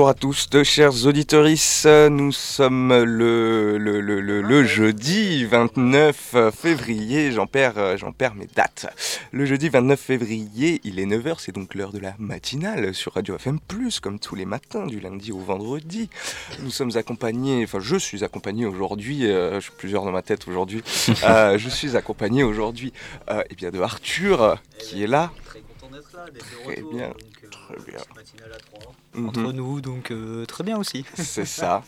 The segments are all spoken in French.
Bonjour à tous, chers auditeurs. Nous sommes le, jeudi 29 février. J'en perds, j'en perds mes dates. Le jeudi 29 février, il est 9h, c'est donc l'heure de la matinale sur Radio FM, comme tous les matins, du lundi au vendredi. Nous sommes accompagnés, enfin, je suis accompagné aujourd'hui, euh, je suis plusieurs dans ma tête aujourd'hui. Euh, je suis accompagné aujourd'hui euh, eh bien de Arthur qui est là. Très content d'être là, Très bien. très bien. Entre mhm. nous, donc très bien aussi. C'est ça.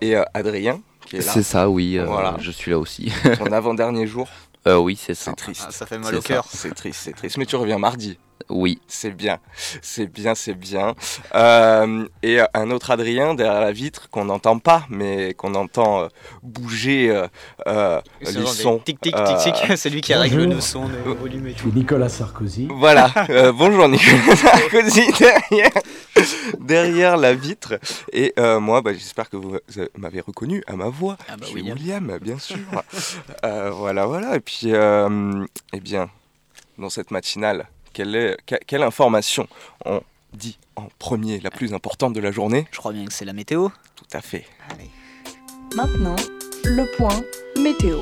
Et Adrien qui est là. C'est ça, oui. voilà. Je suis là aussi. Ton avant-dernier jour. oui, c'est ça. C'est triste. Ah, ça fait mal au cœur. C'est triste, c'est triste. Mais tu reviens mardi. Oui. C'est bien, c'est bien, c'est bien. Euh, et un autre Adrien derrière la vitre qu'on n'entend pas, mais qu'on entend euh, bouger euh, euh les sons. Tic tic tic tic, c'est lui qui règle le son, le volume et tout. Nicolas Sarkozy. Voilà, bonjour Nicolas Sarkozy derrière, derrière la vitre. Et moi, bah, j'espère que vous m'avez reconnu à ma voix. Ah bah William. William, bien sûr. voilà, voilà. Et puis, eh bien, dans cette matinale quelle, quelle information on dit en premier, la plus importante de la journée? Je crois bien que c'est la météo. Tout à fait. Maintenant, le point météo.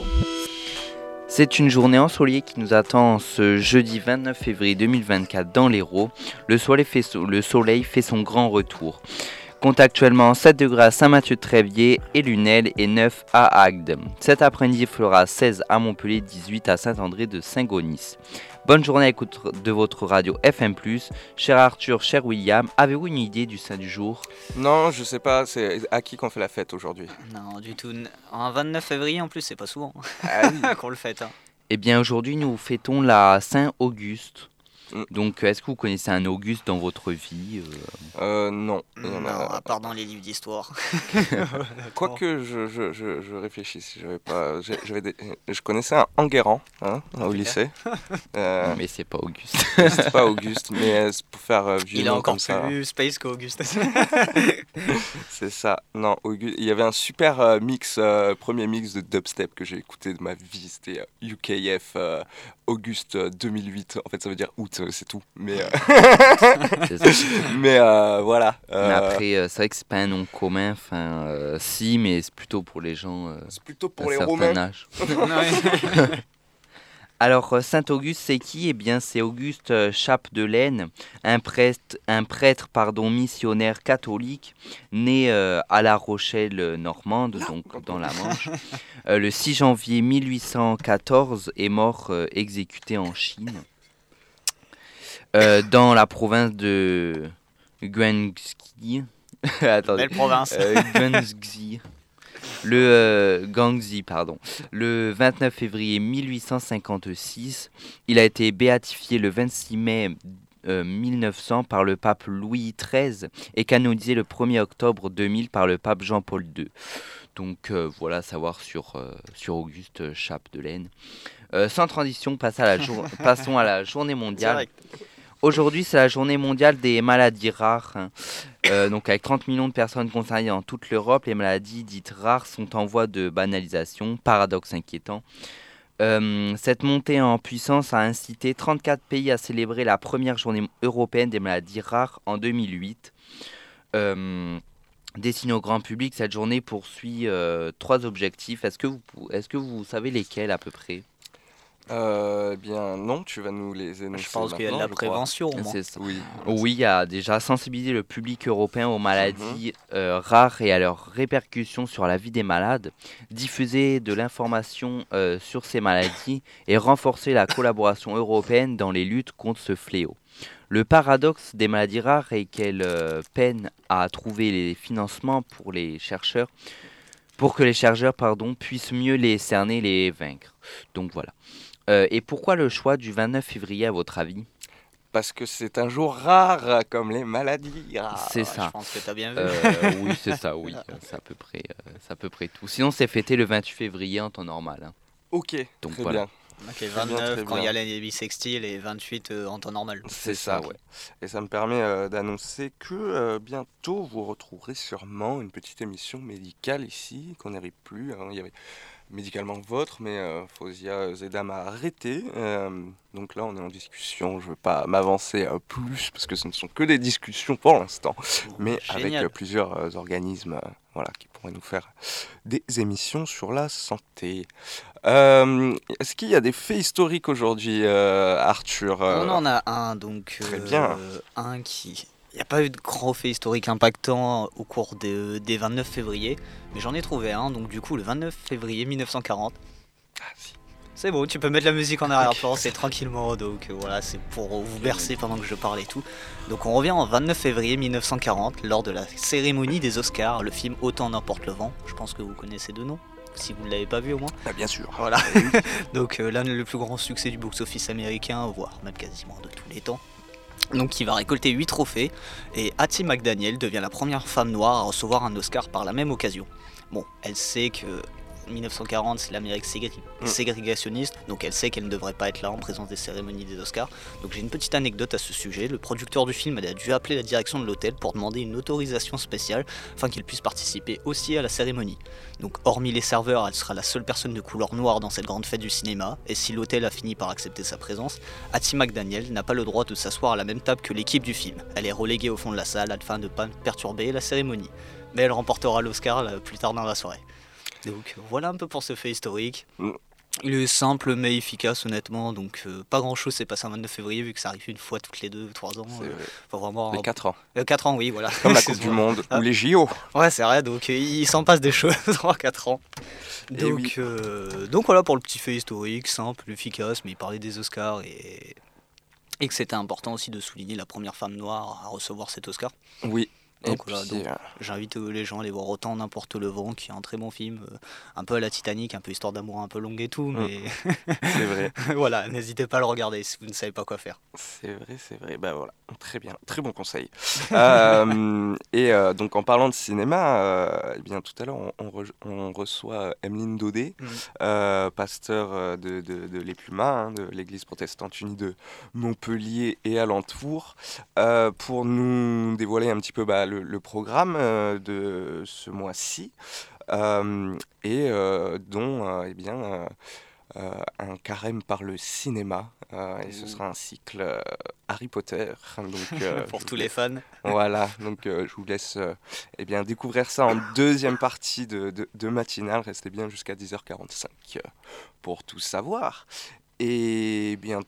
C'est une journée ensoleillée qui nous attend ce jeudi 29 février 2024 dans l'Hérault. Le soleil, fait, le soleil fait son grand retour. Compte actuellement 7 degrés à Saint-Mathieu-de-Tréviers et Lunel et 9 à Agde. Cet après-midi, il fera 16 à Montpellier, 18 à Saint-André de Saint-Gonis. Bonne journée à écoute de votre radio FM+. Cher Arthur, cher William, avez-vous une idée du saint du jour? Non, je sais pas, c'est à qui qu'on fait la fête aujourd'hui? Non, du tout. En 29 février en plus, c'est pas souvent ah qu'on le fête. Hein. Eh bien aujourd'hui, nous fêtons la Saint-Auguste. Mm. Donc, est-ce que vous connaissez un Auguste dans votre vie euh... euh non. Non, à part dans les livres d'histoire. Quoique je, je, je, je réfléchisse, pas, je connaissais un Enguerrand hein, au lycée. Euh... mais c'est pas Auguste. c'est pas Auguste, mais euh, c'est pour faire vieux Il est encore plus space qu'Auguste. c'est ça. Non, Auguste. Il y avait un super euh, mix, premier mix de dubstep que j'ai écouté de ma vie. C'était UKF Auguste 2008. En fait, ça veut dire août c'est tout. Mais, euh, mais euh, voilà. Mais euh, après, c'est vrai que c'est pas un nom commun. Enfin, si, mais c'est plutôt pour les gens. c'est plutôt pour les Romains. Âge. Alors, Saint-Auguste, c'est qui? Eh bien, c'est Auguste Chape de Laine, un prêtre, un prêtre pardon, missionnaire catholique, né à La Rochelle normande, donc dans la Manche, le 6 janvier 1814 et mort exécuté en Chine. Euh, dans la province de Guangxi. Attendez. Belle province. Euh, Guangxi. Le euh, Gangxi, pardon. Le 29 février 1856, il a été béatifié le 26 mai 1900 par le pape Louis XIII et canonisé le 1er octobre 2000 par le pape Jean-Paul II. Donc voilà, savoir sur, sur Auguste Chape de Laine. sans transition, passons à la, passons à la journée mondiale. Aujourd'hui, c'est la journée mondiale des maladies rares. Euh, donc, avec 30 millions de personnes concernées dans toute l'Europe, les maladies dites rares sont en voie de banalisation, paradoxe inquiétant. Euh, cette montée en puissance a incité 34 pays à célébrer la première journée européenne des maladies rares en 2008. Euh, destinée au grand public, cette journée poursuit trois objectifs. Est-ce que, est -ce que vous savez lesquels à peu près? Euh, eh bien non, tu vas nous les énoncer. Je pense qu'il y a de la prévention au moins. Oui. oui, il y a déjà sensibiliser le public européen aux maladies mhm. euh, rares et à leurs répercussions sur la vie des malades, diffuser de l'information euh, sur ces maladies et renforcer la collaboration européenne dans les luttes contre ce fléau. Le paradoxe des maladies rares est qu'elles peinent à trouver les financements pour les chercheurs pour que les chercheurs pardon, puissent mieux les cerner et les vaincre. Donc voilà. Euh, et pourquoi le choix du 29 février à votre avis? Parce que c'est un jour rare, comme les maladies. c'est ça. Je pense que tu as bien vu. Euh, oui, c'est ça, oui. C'est à, peu près, euh, à peu près tout. Sinon, c'est fêté le 28 février en temps normal. Hein. Ok, Donc, très voilà. bien. 29 quand il y a les bisextiles et 28 en temps normal. C'est ça, ouais. Et ça me permet d'annoncer que bientôt vous retrouverez sûrement une petite émission médicale ici, qu'on n'arrive plus. Hein. Il y avait médicalement vôtre, mais euh, Fausia Zedam a arrêté. donc là, on est en discussion. Je ne veux pas m'avancer plus parce que ce ne sont que des discussions pour l'instant, mais avec plusieurs organismes voilà, qui pourraient nous faire des émissions sur la santé. Est-ce qu'il y a des faits historiques aujourd'hui, Arthur On en a un, donc. Très bien. Un qui il n'y a pas eu de grand fait historique impactant au cours des, 29 février, mais j'en ai trouvé un, donc du coup le 29 février 1940. Ah, si. C'est bon, tu peux mettre la musique en arrière-plan, c'est tranquillement, donc euh, voilà, c'est pour vous bercer pendant que je parle et tout. Donc on revient en 29 février 1940, lors de la cérémonie des Oscars, le film Autant n'importe le vent, je pense que vous connaissez deux noms si vous ne l'avez pas vu au moins. Ah, bien sûr. Voilà. donc euh, l'un des plus grands succès du box-office américain, voire même quasiment de tous les temps donc qui va récolter 8 trophées, et Hattie McDaniel devient la première femme noire à recevoir un Oscar par la même occasion. Bon, elle sait que 1940, c'est l'Amérique mm. ségrégationniste, donc elle sait qu'elle ne devrait pas être là en présence des cérémonies des Oscars. Donc j'ai une petite anecdote à ce sujet. Le producteur du film a dû appeler la direction de l'hôtel pour demander une autorisation spéciale afin qu'il puisse participer aussi à la cérémonie. Donc hormis les serveurs, elle sera la seule personne de couleur noire dans cette grande fête du cinéma, et si l'hôtel a fini par accepter sa présence, Hattie McDaniel n'a pas le droit de s'asseoir à la même table que l'équipe du film. Elle est reléguée au fond de la salle afin de ne pas perturber la cérémonie. Mais elle remportera l'Oscar plus tard dans la soirée. Donc voilà un peu pour ce fait historique. Mm. Il est simple mais efficace honnêtement, donc euh, pas grand chose s'est passé un 29 février vu que ça arrive une fois toutes les deux, trois ans. Euh, vraiment, les 4 ans. Euh, 4 ans, oui, voilà. Comme la Coupe du Monde ou les JO. Ouais, c'est vrai, donc il s'en passe des choses en 4 ans. Eh donc, donc voilà pour le petit fait historique, simple, efficace, mais il parlait des Oscars et, et que c'était important aussi de souligner la première femme noire à recevoir cet Oscar. Oui, donc, voilà, euh, j'invite euh, les gens à aller voir autant n'importe le vent, qui est un très bon film, euh, un peu à la Titanic, un peu histoire d'amour un peu longue et tout, mm. mais c'est vrai. voilà, n'hésitez pas à le regarder si vous ne savez pas quoi faire. C'est vrai, c'est vrai. Bah voilà, très bien, très bon conseil. et donc en parlant de cinéma, eh bien tout à l'heure on, reçoit Emeline Daudet, mm. pasteur de, de, de l'Épluma, hein, de l'Église protestante unie de Montpellier et alentour, pour nous dévoiler un petit peu bah, le, programme euh, de ce mois-ci euh, et euh, dont eh bien, un carême par le cinéma. et ce sera un cycle Harry Potter. Donc, Pour tous les fans. Voilà, donc je vous laisse eh bien, découvrir ça en deuxième partie de, de, de matinale. Restez bien jusqu'à 10h45 pour tout savoir. Et bien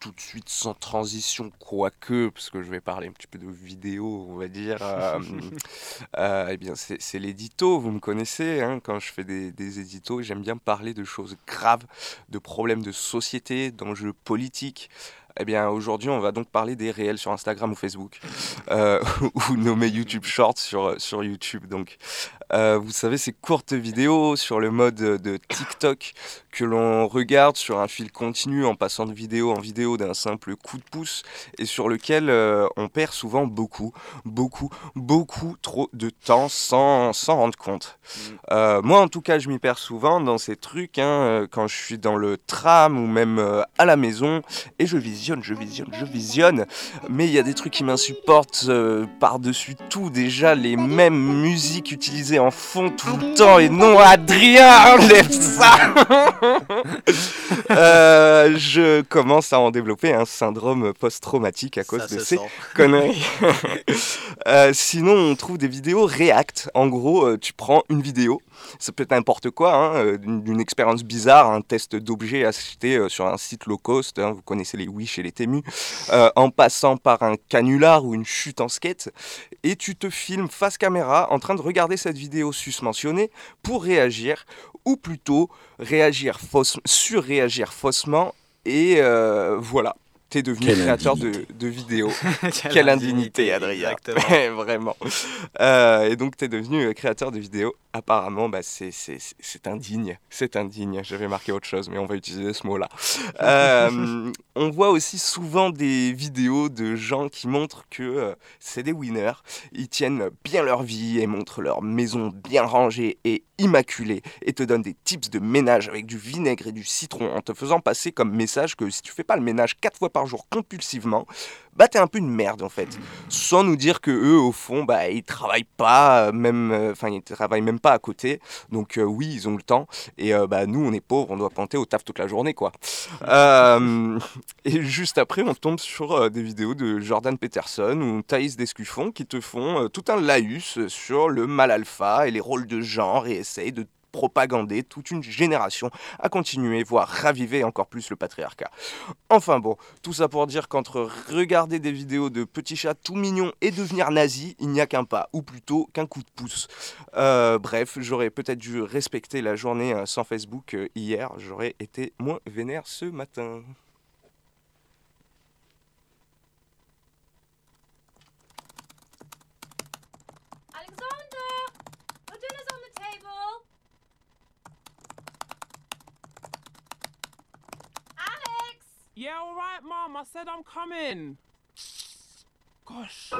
tout de suite sans transition, quoique, parce que je vais parler un petit peu de vidéo, on va dire. Euh, euh, eh bien, c'est l'édito, vous me connaissez, hein, quand je fais des, des éditos, j'aime bien parler de choses graves, de problèmes de société, d'enjeux politiques, eh bien, aujourd'hui, on va donc parler des réels sur Instagram ou Facebook, euh, ou nommer YouTube Shorts sur, sur YouTube. Donc, euh, vous savez, ces courtes vidéos sur le mode de TikTok que l'on regarde sur un fil continu en passant de vidéo en vidéo d'un simple coup de pouce et sur lequel euh, on perd souvent beaucoup, beaucoup, beaucoup trop de temps sans s'en rendre compte. Mm. moi, en tout cas, je m'y perds souvent dans ces trucs hein, quand je suis dans le tram ou même à la maison et je visionne je visionne, je visionne. Mais il y a des trucs qui m'insupportent euh, par-dessus tout. Déjà, les mêmes musiques utilisées en fond tout le temps. Et non, Adrien, enlève ça euh, Je commence à en développer un syndrome post-traumatique à cause de ces conneries. Euh, sinon, on trouve des vidéos React. En gros, tu prends une vidéo ça peut être n'importe quoi, hein, euh, d'une expérience bizarre, un test d'objet acheté euh, sur un site low cost, hein, vous connaissez les Wish et les Temu, euh, en passant par un canular ou une chute en skate, et tu te filmes face caméra en train de regarder cette vidéo susmentionnée pour réagir, ou plutôt réagir surréagir faussement, et voilà t'es devenu créateur de, de, vidéos. Quelle, indignité, Adrien. Vraiment. Euh, et donc, t'es devenu créateur de vidéos. Apparemment, bah, c'est indigne. C'est indigne. J'avais marqué autre chose, mais on va utiliser ce mot-là. Euh, on voit aussi souvent des vidéos de gens qui montrent que euh, c'est des winners. Ils tiennent bien leur vie et montrent leur maison bien rangée et immaculée. Et te donnent des tips de ménage avec du vinaigre et du citron en te faisant passer comme message que si tu fais pas le ménage quatre fois par par jour compulsivement, bah t'es un peu une merde en fait. Sans nous dire que eux au fond bah ils travaillent pas euh, même euh, enfin ils travaillent même pas à côté. Donc euh, oui, ils ont le temps et bah nous on est pauvres, on doit planter au taf toute la journée quoi. et juste après on tombe sur des vidéos de Jordan Peterson ou Thaïs Descuffon qui te font tout un laïus sur le mal alpha et les rôles de genre et essayent de propagander toute une génération à continuer, voire raviver encore plus le patriarcat. Enfin bon, tout ça pour dire qu'entre regarder des vidéos de petits chats tout mignons et devenir nazi, il n'y a qu'un pas, ou plutôt qu'un coup de pouce. Euh, bref, j'aurais peut-être dû respecter la journée euh, sans Facebook euh, hier, j'aurais été moins vénère ce matin. Yeah, all right, Mom. I said I'm coming. Gosh.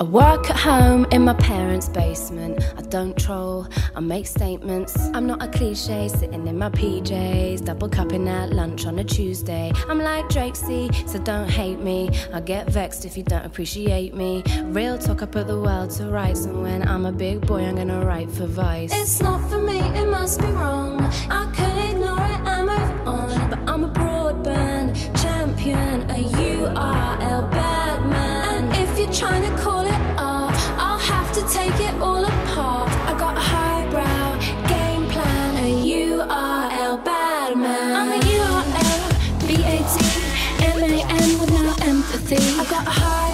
I work at home in my parents' basement. I don't troll, I make statements. I'm not a cliche sitting in my PJs, double cupping at lunch on a Tuesday. I'm like Drake C, so don't hate me. I get vexed if you don't appreciate me. Real talk, I put the world to rights, and when I'm a big boy, I'm gonna write for Vice. It's not for me, it must be wrong. I could M A N with no empathy. I got a highbrow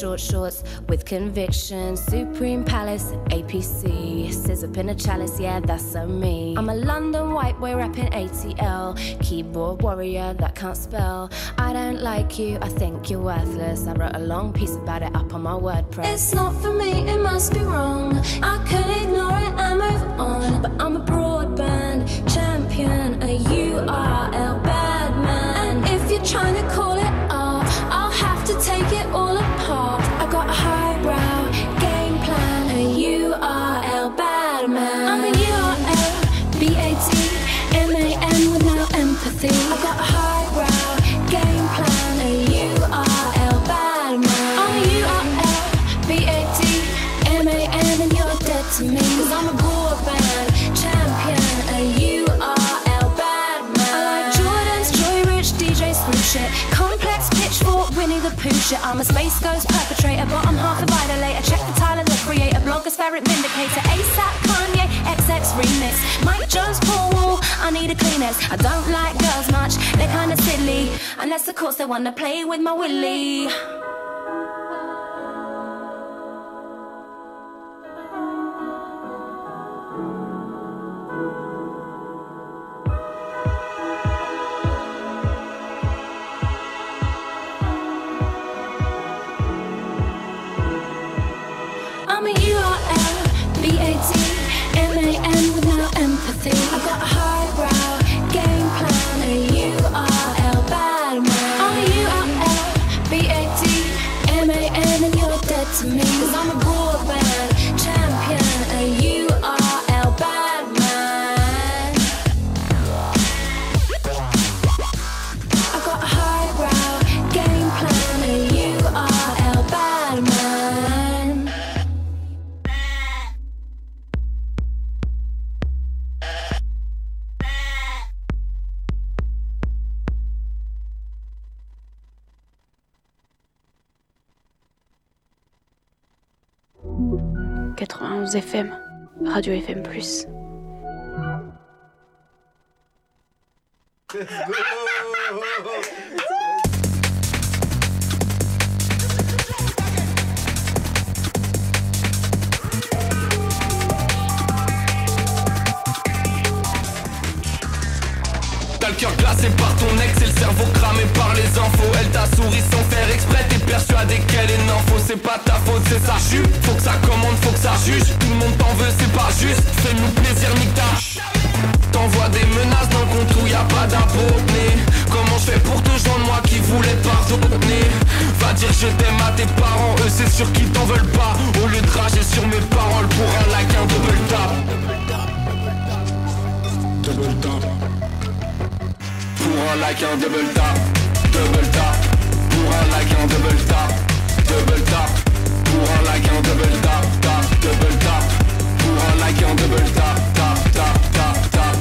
short shorts with conviction, Supreme Palace, APC, scissor pin a chalice, yeah, that's so me. I'm a London white boy rapping ATL, keyboard warrior that can't spell. I don't like you, I think you're worthless. I wrote a long piece about it up on my WordPress. It's not for me, it must be wrong. I could ignore it and move on, but I'm a broadband champion, a URL bad man. And if you're trying to call it art, I'll have to take it all apart. Shit. I'm a space ghost perpetrator, bottom half a violator. Check the Tyler, the creator, blogger, ferret vindicator. ASAP, Kanye, XX remix. Mike Jones, Paul Wall, I need a Kleenex. I don't like girls much, they're kinda silly. Unless, of course, they wanna play with my willy. I got a 91 FM, Radio FM+. T'as le cœur glacé par ton ex et le cerveau cramé par les infos. Elle t'a souri sans faire exprès, t'es persuadé qu'elle est nympho. C'est pas ta faute, c'est sa jupe. Faut que ça commande, faut que ça juge. Tout le monde t'en veut, c'est pas juste. Fais-nous plaisir, nique ta. T'envoies des menaces dans le compte où y a pas d'abonnés Comment je fais pour te joindre moi qui voulais pardonner Va dire je t'aime à tes parents, eux c'est sûr qu'ils t'en veulent pas Au lieu de rager sur mes paroles pour un like, un double tap Double tap Pour un like, un double tap Double tap. Pour un like, un double tap Double tap. Pour un like, un double tap Tap, double tap. Pour un like, un double tap Tap, tap, tap, tap.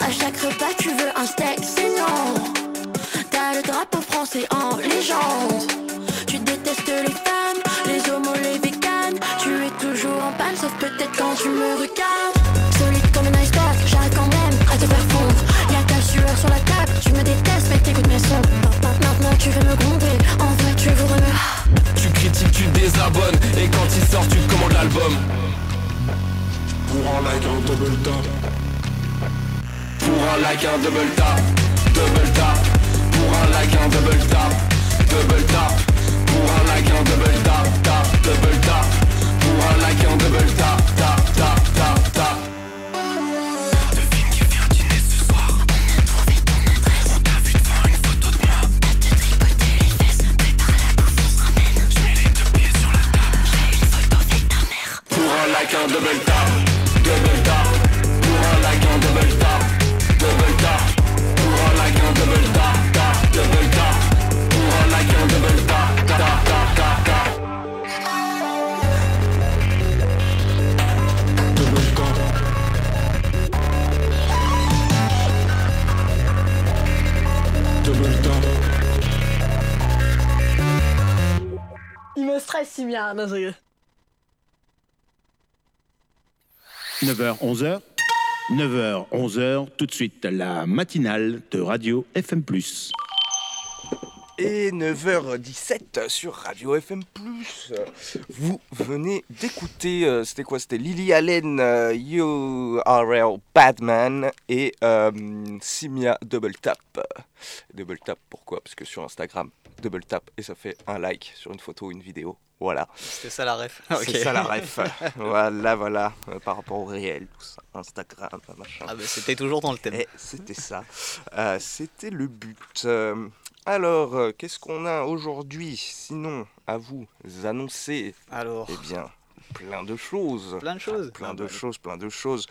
À chaque repas tu veux un steak, c'est non. T'as le drapeau français en légende. Tu détestes les femmes, les homos, les véganes. Tu es toujours en panne sauf peut-être quand tu me regardes sur la table, tu me détestes mais t'écoutes mes sons. Maintenant tu veux me gronder, en vrai tu voudrais me Tu critiques, tu désabonnes. Et quand il sort tu commandes l'album. Pour un like un double tap. Pour un like un double tap. Double tap. Pour un like un double tap. Double tap. Pour un like un double tap Tap. Double tap. Pour un like un double Tap double tap Double tap Pour un like double tap Double Pour un like double tap Tap tap tap Tap tap tap Il me stresse si bien, non, 9h, 11h. 9h, 11h, tout de suite, la matinale de Radio FM. Et 9h17 sur Radio FM+. Vous venez d'écouter, euh, c'était quoi? C'était Lily Allen, euh, URL Badman et euh, Simia Double Tap. Double Tap, pourquoi? Parce que sur Instagram, Double Tap et ça fait un like sur une photo ou une vidéo. Voilà. C'était ça la ref. C'est Ok. ça la ref. voilà, voilà. Euh, par rapport au réel, tout ça. Instagram, machin. Ah bah c'était toujours dans le thème. Et c'était ça. Euh, c'était le but. Euh, alors, qu'est-ce qu'on a aujourd'hui Sinon, à vous annoncer? Alors. Eh bien, plein de choses. Plein de choses. Plein Ah de bah. choses, plein de choses.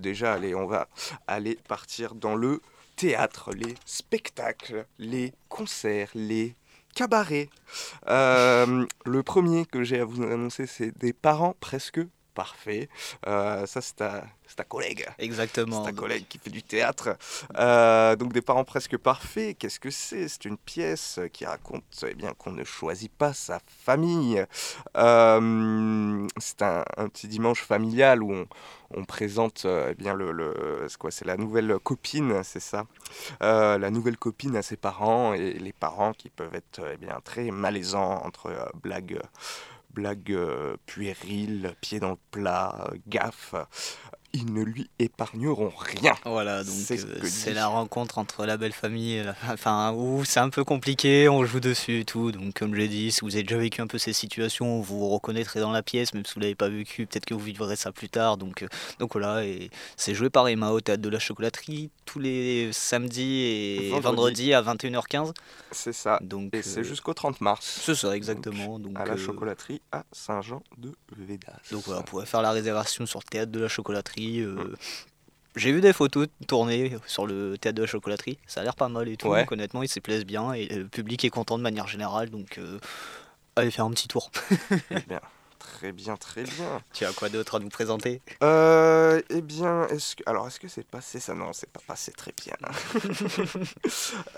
Déjà, allez, on va aller partir dans le théâtre, les spectacles, les concerts, les cabarets. Euh, le premier que j'ai à vous annoncer, c'est des parents presque parfaits. Euh, ça, c'est ta, c'est ta collègue. Exactement. C'est ta collègue qui fait du théâtre. Euh, donc des parents presque parfaits, qu'est-ce que c'est? C'est une pièce qui raconte eh bien, qu'on ne choisit pas sa famille. Euh, c'est un, un petit dimanche familial où on, on présente eh bien, le, le- quoi? C'est la nouvelle copine, c'est ça? La nouvelle copine à ses parents et les parents qui peuvent être eh bien, très malaisants entre blagues blagues euh, puériles, pieds dans le plat, euh, gaffes, ils ne lui épargneront rien. Voilà, donc C'est ce euh, dit. la rencontre entre la belle famille et la... Enfin, où c'est un peu compliqué, on joue dessus et tout. Donc, comme j'ai dit, si vous avez déjà vécu un peu ces situations, vous vous reconnaîtrez dans la pièce, même si vous l'avez pas vécu, peut-être que vous vivrez ça plus tard. Donc, euh, donc voilà, et c'est joué par Emma au Théâtre de la Chocolaterie tous les samedis et Vendredi. vendredis à 21h15. C'est ça. Donc, Et c'est euh, jusqu'au 30 mars. C'est ça, exactement. Donc, à la chocolaterie à Saint-Jean-de-Védas. Donc voilà, vous pouvez faire la réservation sur le théâtre de la chocolaterie. Euh, J'ai vu des photos tournées sur le théâtre de la chocolaterie, ça a l'air pas mal et tout. Ouais. Donc honnêtement, ils s'y plaisent bien et le public est content de manière générale. Donc euh, allez faire un petit tour. Eh bien, très bien, très bien. tu as quoi d'autre à nous présenter? Euh, eh bien, est-ce que... Alors, est-ce que c'est passé? Ça Non, c'est pas passé très bien.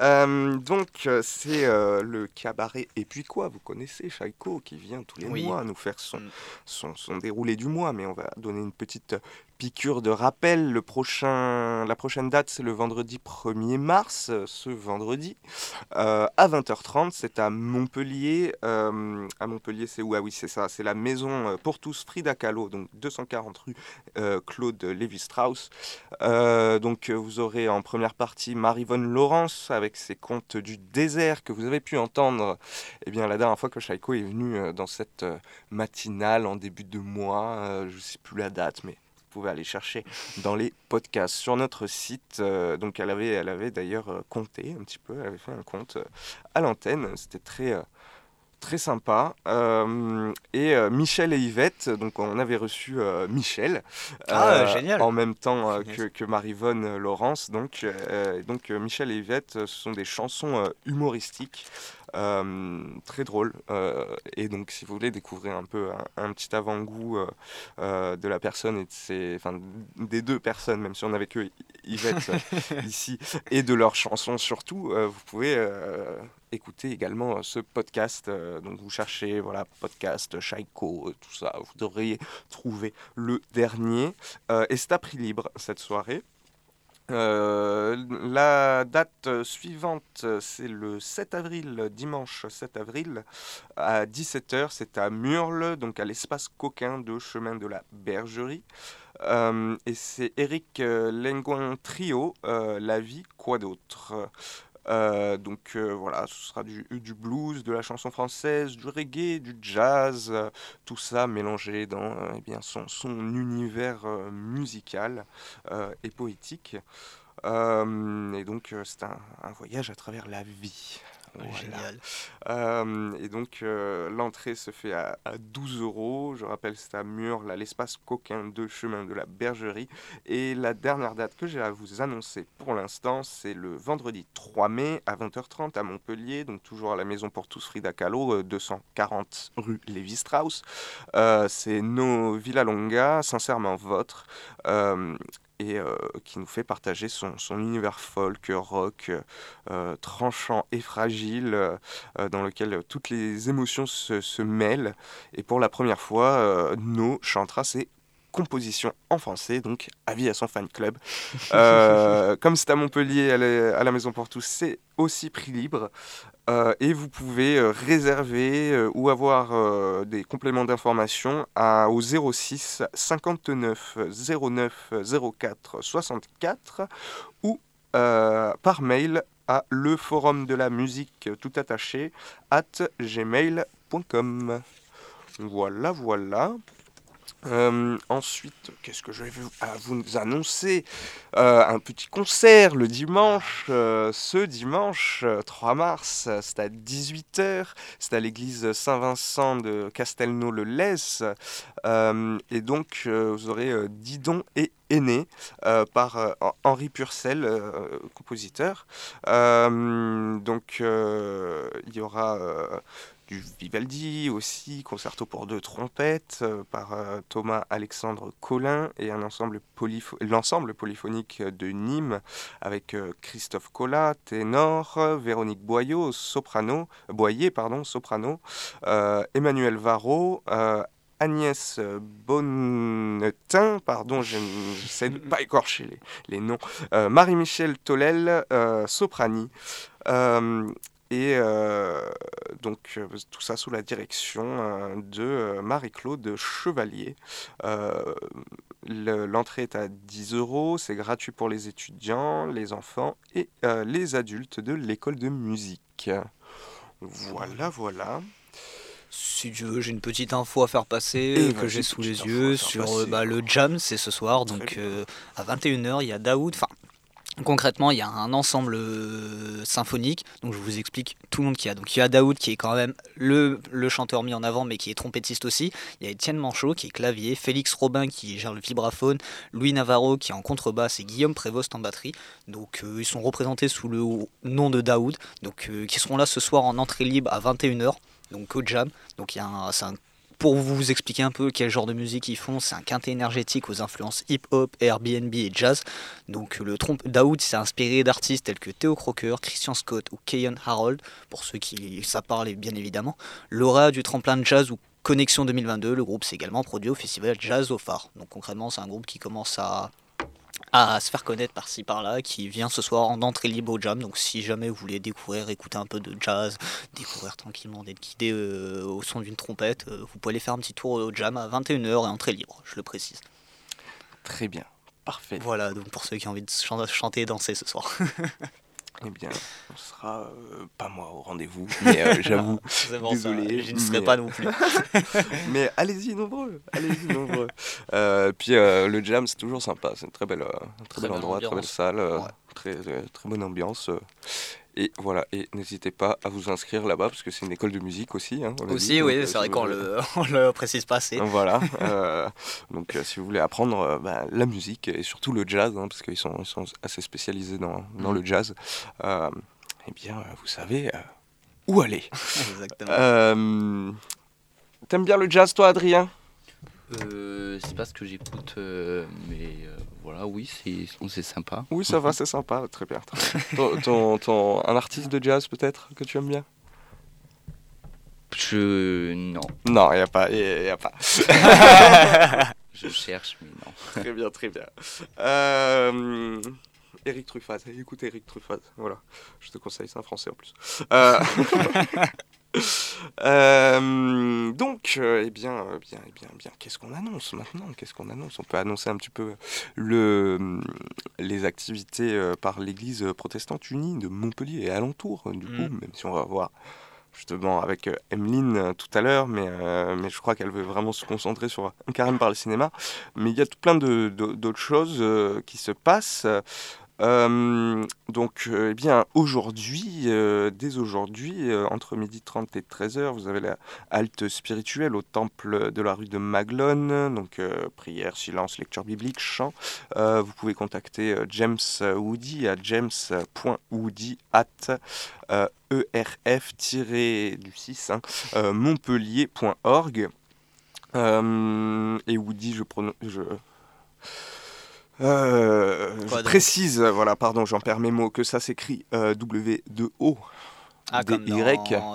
Euh, donc, c'est euh, le cabaret Et puis quoi? Vous connaissez Chaiko qui vient tous les Oui. mois nous faire son, Mm. son, son déroulé du mois, mais on va donner une petite piqûre de rappel, le prochain, la prochaine date c'est le vendredi 1er mars, euh, ce vendredi, euh, à 20h30, c'est à Montpellier. Euh, à Montpellier c'est où? Ah oui c'est ça, c'est la maison pour tous Frida Kahlo, donc 240 rue Claude Lévi-Strauss. Donc vous aurez en première partie Marivonne Laurence avec ses contes du désert que vous avez pu entendre eh bien, la dernière fois que Shaiko est venu dans cette matinale en début de mois, je ne sais plus la date, mais pouvez aller chercher dans les podcasts sur notre site. euh, donc elle avait, elle avait d'ailleurs euh, compté un petit peu, elle avait fait un compte euh, à l'antenne, c'était très... Très sympa. Euh, et euh, Michel et Yvette, donc on avait reçu euh, Michel. Ah, génial. En même temps que, que Marivonne Laurence. Donc, donc Michel et Yvette, ce sont des chansons humoristiques. très drôles et donc si vous voulez découvrir un peu un, un petit avant-goût de la personne et de ses, enfin des deux personnes même si on n'avait que Yvette ici et de leurs chansons surtout vous pouvez écouter également euh, ce podcast euh, donc vous cherchez voilà podcast Shaiko euh, tout ça vous devriez trouver le dernier. Et c'est à prix libre cette soirée. La date suivante, c'est le 7 avril, dimanche 7 avril, à 17h, c'est à Murle, donc à l'espace coquin de chemin de la Bergerie. Et c'est Eric Lenguin Trio, La vie, quoi d'autre? Euh, donc euh, voilà, ce sera du, blues, de la chanson française, du reggae, du jazz, euh, tout ça mélangé dans eh bien, son, son univers musical et poétique. Et donc c'est un voyage à travers la vie. Voilà. Génial. Euh, et donc euh, l'entrée se fait à, à 12 euros. Je rappelle, c'est à Murle, à l'espace coquin de chemin de la Bergerie. Et la dernière date que j'ai à vous annoncer pour l'instant, c'est le vendredi 3 mai à 20h30 à Montpellier, donc toujours à la maison pour tous Frida Kahlo, euh, 240 rue Lévi-Strauss. Euh, c'est No Villalonga, sincèrement votre. Et euh, qui nous fait partager son, son univers folk, rock, euh, tranchant et fragile, euh, dans lequel toutes les émotions se, se mêlent. Et pour la première fois, No chantera ses compositions en français, donc avis à son fan club. Euh, comme c'est à Montpellier, à la, Maison pour tous, c'est aussi prix libre. Euh, et vous pouvez euh, réserver ou avoir des compléments d'information au 06 59 09 04 64 ou par mail à le forum de la musique tout attaché at gmail.com. Voilà, voilà. Euh, ensuite, qu'est-ce que je vais vous, à vous annoncer? Euh, Un petit concert le dimanche, euh, ce dimanche euh, 3 mars, c'est à 18h, c'est à l'église Saint-Vincent de Castelnau-le-Lez. Et donc, vous aurez Didon et Aîné par Henri Purcell, compositeur. Donc, il y aura. Du Vivaldi aussi, concerto pour deux trompettes euh, par euh, Thomas Alexandre Collin et un ensemble l'ensemble polyphonique de Nîmes avec euh, Christophe Collat, ténor, Véronique Boyau, soprano, Boyer, pardon, soprano, Emmanuel Varro, Agnès Bonnetin, pardon, je n'essaie de pas écorcher les, les noms, Marie-Michel Tolel, soprani. Et euh, donc euh, tout ça sous la direction euh, de euh, Marie-Claude Chevalier. Le- L'entrée est à 10 euros, c'est gratuit pour les étudiants, les enfants et les adultes de l'école de musique. Voilà, voilà. Si tu veux, j'ai une petite info à faire passer Et que j'ai sous les yeux sur bah, le jam, c'est ce soir, donc euh, à 21h, il y a Daoud, enfin concrètement, il y a un ensemble euh, symphonique, donc je vous explique tout le monde qu'il y a. Donc il y a Daoud qui est quand même le, le chanteur mis en avant, mais qui est trompettiste aussi. Il y a Étienne Manchot qui est clavier, Félix Robin qui gère le vibraphone, Louis Navarro qui est en contrebasse et Guillaume Prévost en batterie. Donc euh, ils sont représentés sous le nom de Daoud, donc euh, qui seront là ce soir en entrée libre à 21h, donc au jam. Donc c'est un pour vous expliquer un peu quel genre de musique ils font, c'est un quintet énergétique aux influences hip-hop, Airbnb et jazz. Donc le trompe Daoud s'est inspiré d'artistes tels que Theo Crocker, Christian Scott ou Keyon Harold, pour ceux qui ça parle bien évidemment. Laura du tremplin de jazz ou Connexion 2022, le groupe s'est également produit au festival Jazz au Phare. Donc concrètement, c'est un groupe qui commence à, à se faire connaître par-ci par-là, qui vient ce soir en entrée libre au jam. Donc si jamais vous voulez découvrir, écouter un peu de jazz, découvrir tranquillement, d'être guidé euh, au son d'une trompette, euh, vous pouvez aller faire un petit tour au jam à 21h et entrée libre, je le précise. Très bien, parfait. Voilà, donc pour ceux qui ont envie de chan- chanter et danser ce soir. Eh bien, on sera euh, pas moi au rendez-vous, mais euh, j'avoue, ça, désolé. je n'y serai mais- pas non plus. mais allez-y nombreux, allez-y nombreux. Euh, puis euh, le jam, c'est toujours sympa, c'est une très belle, euh, un très, Très bel endroit, très belle salle, euh, Ouais. très, euh, très bonne ambiance. Euh. et voilà, et n'hésitez pas à vous inscrire là-bas parce que c'est une école de musique aussi. hein, dit, Aussi, oui, euh, c'est si vrai vous- qu'on le, on le précise pas assez. Voilà. euh, donc, euh, si vous voulez apprendre euh, bah, la musique et surtout le jazz, hein, parce qu'ils sont, ils sont assez spécialisés dans, dans Mm. le jazz, euh, eh bien, euh, vous savez euh, où aller. Exactement. Euh, T'aimes bien le jazz, toi, Adrien? Euh, c'est pas ce que j'écoute, euh, mais euh, voilà, oui, c'est sympa. Oui, ça va, c'est sympa. Très bien. très bien. ton, ton- ton- un artiste de jazz, peut-être, que tu aimes bien? Je. Non. Non, il n'y a pas. y a- y a pas. Je cherche, mais non. très bien, très bien. Euh, Eric Truffaz. Écoute Eric Truffaz. Voilà. Je te conseille, c'est un français en plus. Euh, euh, donc, euh, eh bien, euh, bien, eh bien, bien. Qu'est-ce qu'on annonce maintenant? Qu'est-ce qu'on annonce? On peut annoncer un petit peu le, les activités par l'Église protestante unie de Montpellier et alentour, du coup, Mm. même si on va voir justement avec Emeline tout à l'heure, mais, euh, mais je crois qu'elle veut vraiment se concentrer sur un carême par le cinéma. Mais il y a tout plein de- de- d'autres choses euh, qui se passent. Euh, donc, euh, eh bien, aujourd'hui, euh, dès aujourd'hui, entre 12h30 et 13h, vous avez la halte spirituelle au temple de la rue de Maglone. Donc, prière, silence, lecture biblique, chant. Vous pouvez contacter James Woody à james.woody at euh, erf-du6 hein, euh, montpellier.org. Et Woody, je prononce. Euh, je précise, voilà, pardon, j'en perds mes mots, que ça s'écrit euh, W-2-O. Ah, comme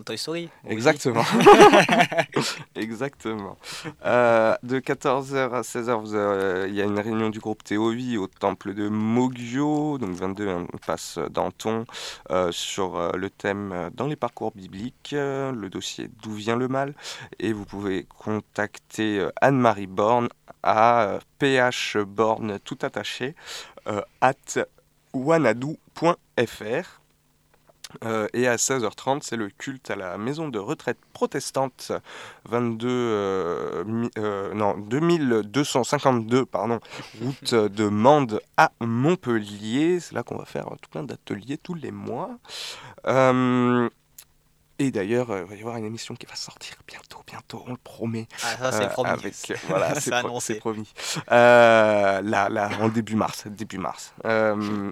Toy Story. Oui. Exactement. Exactement. Euh, de 14h à 16h, vous avez- il y a une réunion du groupe TOI au temple de Mogyo, donc 22 passe Danton, euh, sur euh, le thème dans les parcours bibliques, euh, le dossier D'où vient le mal. Et vous pouvez contacter Anne-Marie Borne à phborne tout attaché at wanadou.fr. Euh, et à 16h30, c'est le culte à la maison de retraite protestante 22, euh, mi- euh, non, 2252 pardon, route de Mende à Montpellier. C'est là qu'on va faire tout plein d'ateliers tous les mois. Euh, et d'ailleurs, euh, il va y avoir une émission qui va sortir bientôt, bientôt, on le promet. Ah, ça, c'est Euh, promis. avec- voilà, C'est pro- annoncé. promis. Euh, là, là, en début mars, début mars. Euh,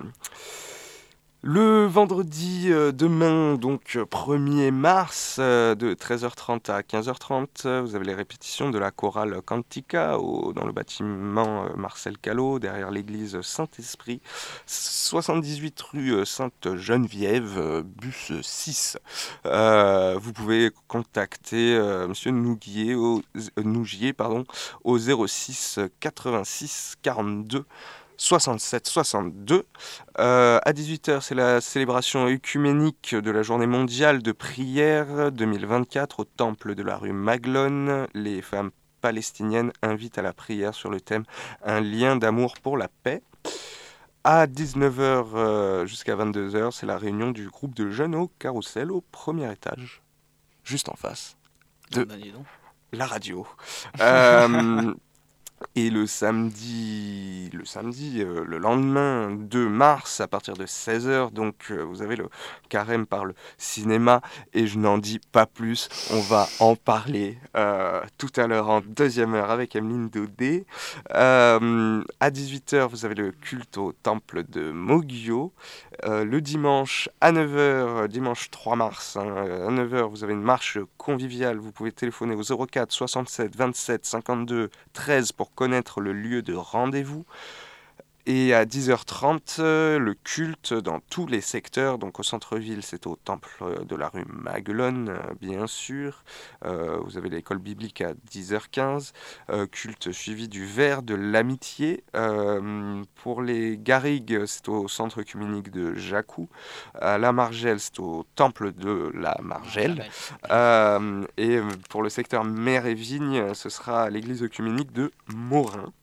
le vendredi euh, demain, donc euh, 1er mars, euh, de 13h30 à 15h30, euh, vous avez les répétitions de la chorale Cantica dans le bâtiment euh, Marcel Callot, derrière l'église Saint-Esprit, 78 rue euh, Sainte-Geneviève, euh, bus 6. Euh, vous pouvez contacter euh, Monsieur Nougier au, euh, Nougier, pardon, au 06 86 42 67 62. Euh, à 18h, c'est la célébration œcuménique de la journée mondiale de prière 2024 au temple de la rue Maglone. Les femmes palestiniennes invitent à la prière sur le thème Un lien d'amour pour la paix. À 19h jusqu'à 22h, c'est la réunion du groupe de jeunes au carrousel au premier étage, juste en face de Ah bah, la radio. Euh, et le samedi, le samedi, euh, le lendemain 2 mars, à partir de 16h, donc euh, vous avez le carême par le cinéma, et je n'en dis pas plus, on va en parler euh, tout à l'heure en deuxième heure avec Emeline Daudet. À 18h, vous avez le culte au temple de Mogyo. Le dimanche à 9h, dimanche 3 mars, hein, à 9h, vous avez une marche conviviale. Vous pouvez téléphoner au 04 67 27 52 13 pour connaître le lieu de rendez-vous. Et à 10h30, euh, le culte dans tous les secteurs. Donc au centre-ville, c'est au temple de la rue Maguelone, euh, bien sûr. Euh, vous avez l'école biblique à 10h15. euh, culte suivi du verre de l'amitié. Euh, pour les garrigues, c'est au centre œcuménique de Jacou. À la Margelle, c'est au temple de la Margelle. Euh, et pour le secteur mer et vigne, ce sera à l'église œcuménique de Morin.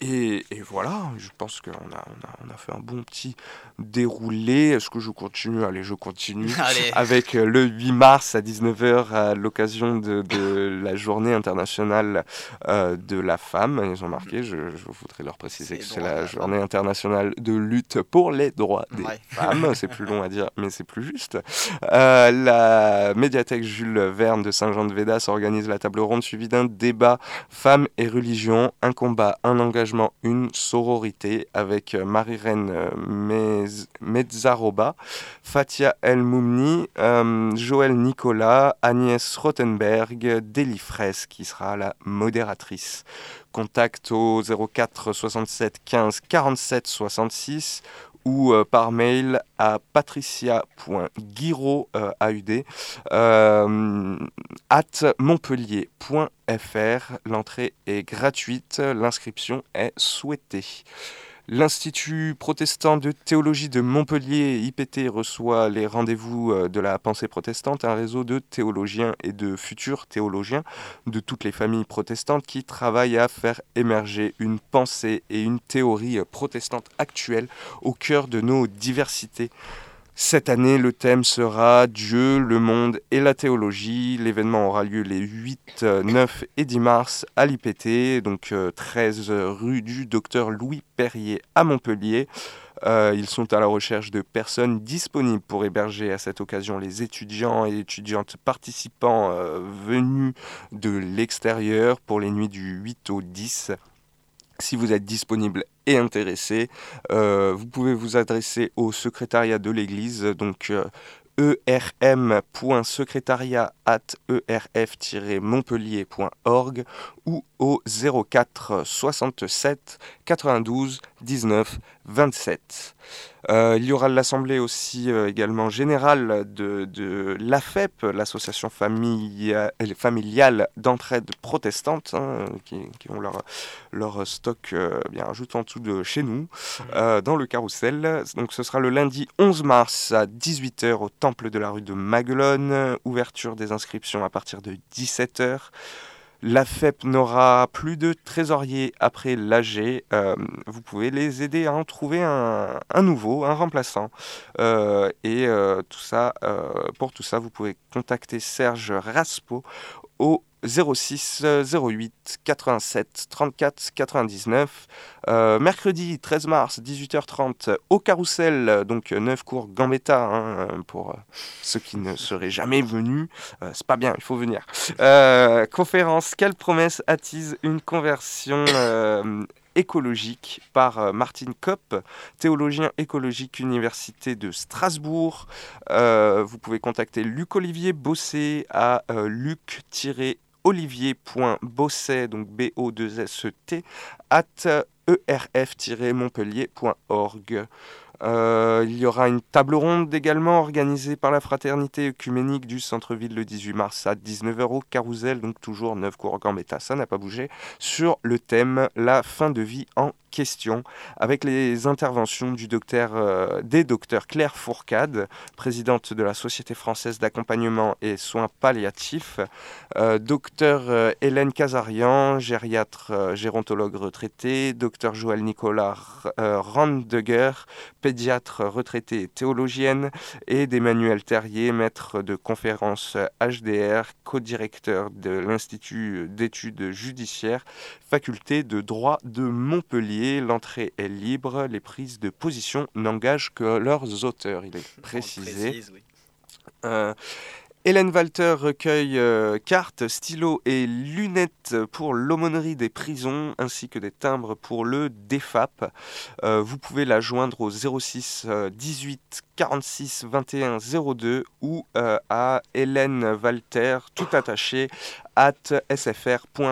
Et, et voilà, je pense qu'on a, on a, on a fait un bon petit déroulé. Est-ce que je continue? Allez, je continue. Allez. Avec euh, le 8 mars à 19h, à l'occasion de, de la journée internationale euh, de la femme. Ils ont marqué, je, je voudrais leur préciser que c'est la journée internationale de lutte pour les droits des Ouais. femmes. C'est plus long à dire, mais c'est plus juste. Euh, la médiathèque Jules Verne de Saint-Jean-de-Védas organise la table ronde suivie d'un débat Femmes et religion, un combat, un engagement, une sororité avec euh, Marie-Reine euh, Mez- Mezzaroba, Fatia El Moumni, euh, Joël Nicolas, Agnès Rothenberg, Deli Fraisse qui sera la modératrice. Contact au 04 67 15 47 66 ou euh, par mail à patricia.guiraud, euh, at montpellier.fr. L'entrée est gratuite, l'inscription est souhaitée. L'Institut protestant de théologie de Montpellier, IPT, reçoit les rendez-vous euh, de la pensée protestante, un réseau de théologiens et de futurs théologiens de toutes les familles protestantes qui travaillent à faire émerger une pensée et une théorie protestante actuelle au cœur de nos diversités. Cette année, le thème sera Dieu, le monde et la théologie. L'événement aura lieu les 8, euh, 9 et 10 mars à l'IPT, donc euh, 13 rue du docteur Louis Perrier à Montpellier. Euh, ils sont à la recherche de personnes disponibles pour héberger à cette occasion les étudiants et étudiantes participants euh, venus de l'extérieur pour les nuits du 8 au 10. Si vous êtes disponible et intéressé, euh, vous pouvez vous adresser au secrétariat de l'Église, donc euh, erm.secrétariat at erf-montpellier.org ou au 04 67 92 19 27. Euh, il y aura l'assemblée aussi euh, également générale de, de l'AFEP, l'association familia- euh, familiale d'entraide protestante, hein, qui, ont leur, leur stock euh, bien juste en dessous de chez nous, euh, dans le carrousel. Donc ce sera le lundi 11 mars à 18h au temple de la rue de Maguelone, ouverture des inscriptions à partir de 17h. La FEP n'aura plus de trésorier après l'AG. Euh, vous pouvez les aider à en trouver un, nouveau, un remplaçant. Euh, et euh, tout ça, pour tout ça, vous pouvez contacter Serge Raspo au 06 08 87 34 99. Euh, mercredi 13 mars 18h30 au Carrousel, donc 9 cours Gambetta hein, pour euh, ceux qui ne seraient jamais venus. Euh, c'est pas bien, il faut venir. Euh, conférence Quelle promesse attise une conversion euh, écologique par euh, Martin Kopp, théologien écologique Université de Strasbourg. Euh, vous pouvez contacter Luc-Olivier Bossé à euh, luc-olivier.bosset, donc B-O-2-S-E-T, at erf-montpellier.org. Euh, il y aura une table ronde également organisée par la fraternité œcuménique du centre-ville le 18 mars à 19h au Carousel, donc toujours 9 cours Gambetta, ça n'a pas bougé, sur le thème La fin de vie en avec les interventions du docteur, euh, des docteurs Claire Fourcade, présidente de la Société française d'accompagnement et soins palliatifs, euh, docteur euh, Hélène Casarian, gériatre, gérontologue retraité, docteur Joël Nicolas Randegger, pédiatre retraitée et théologienne, et d'Emmanuel Terrier, maître de conférences HDR, co-directeur de l'Institut d'études judiciaires, faculté de droit de Montpellier. L'entrée est libre, les prises de position n'engagent que leurs auteurs, il est précisé. précise, oui. Euh, Hélène Walter recueille euh, cartes, stylos et lunettes pour l'aumônerie des prisons ainsi que des timbres pour le DEFAP. Euh, vous pouvez la joindre au 06 euh, 18 46 21 02 ou euh, à Hélène Walter, tout attaché, at sfr.fr.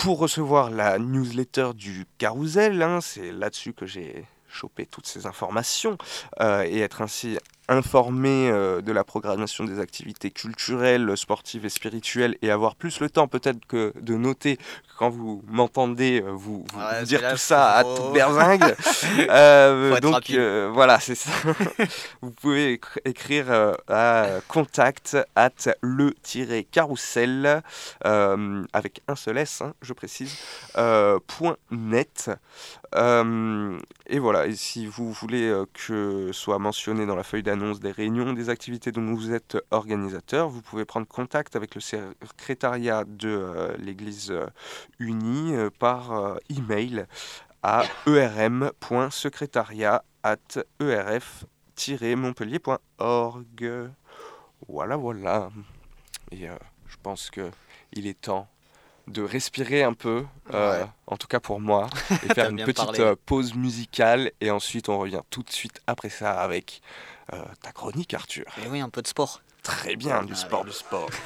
pour recevoir la newsletter du Carousel, hein, c'est là-dessus que j'ai chopé toutes ces informations euh, et être ainsi informé euh, de la programmation des activités culturelles, sportives et spirituelles et avoir plus le temps peut-être que de noter quand vous m'entendez euh, vous, vous Ouais, dire tout ça à toute berzingue. Euh, donc euh, voilà, c'est ça. vous pouvez écr- écrire à contact at le-carrousel euh, avec un seul S, hein, je précise, point net. Et voilà, et si vous voulez que soit mentionné dans la feuille d'annonce des réunions, des activités dont vous êtes organisateur, vous pouvez prendre contact avec le secrétariat de euh, l'Église euh, unie euh, par euh, email à erm.secrétariat at erf-montpellier.org. Voilà, voilà. Et euh, je pense que il est temps de respirer un peu, euh, Ouais. en tout cas pour moi, et faire une petite parlé. euh, pause musicale. Et ensuite, on revient tout de suite après ça avec euh, ta chronique, Arthur. Et oui, un peu de sport. Très bien, du Allez. sport, du sport.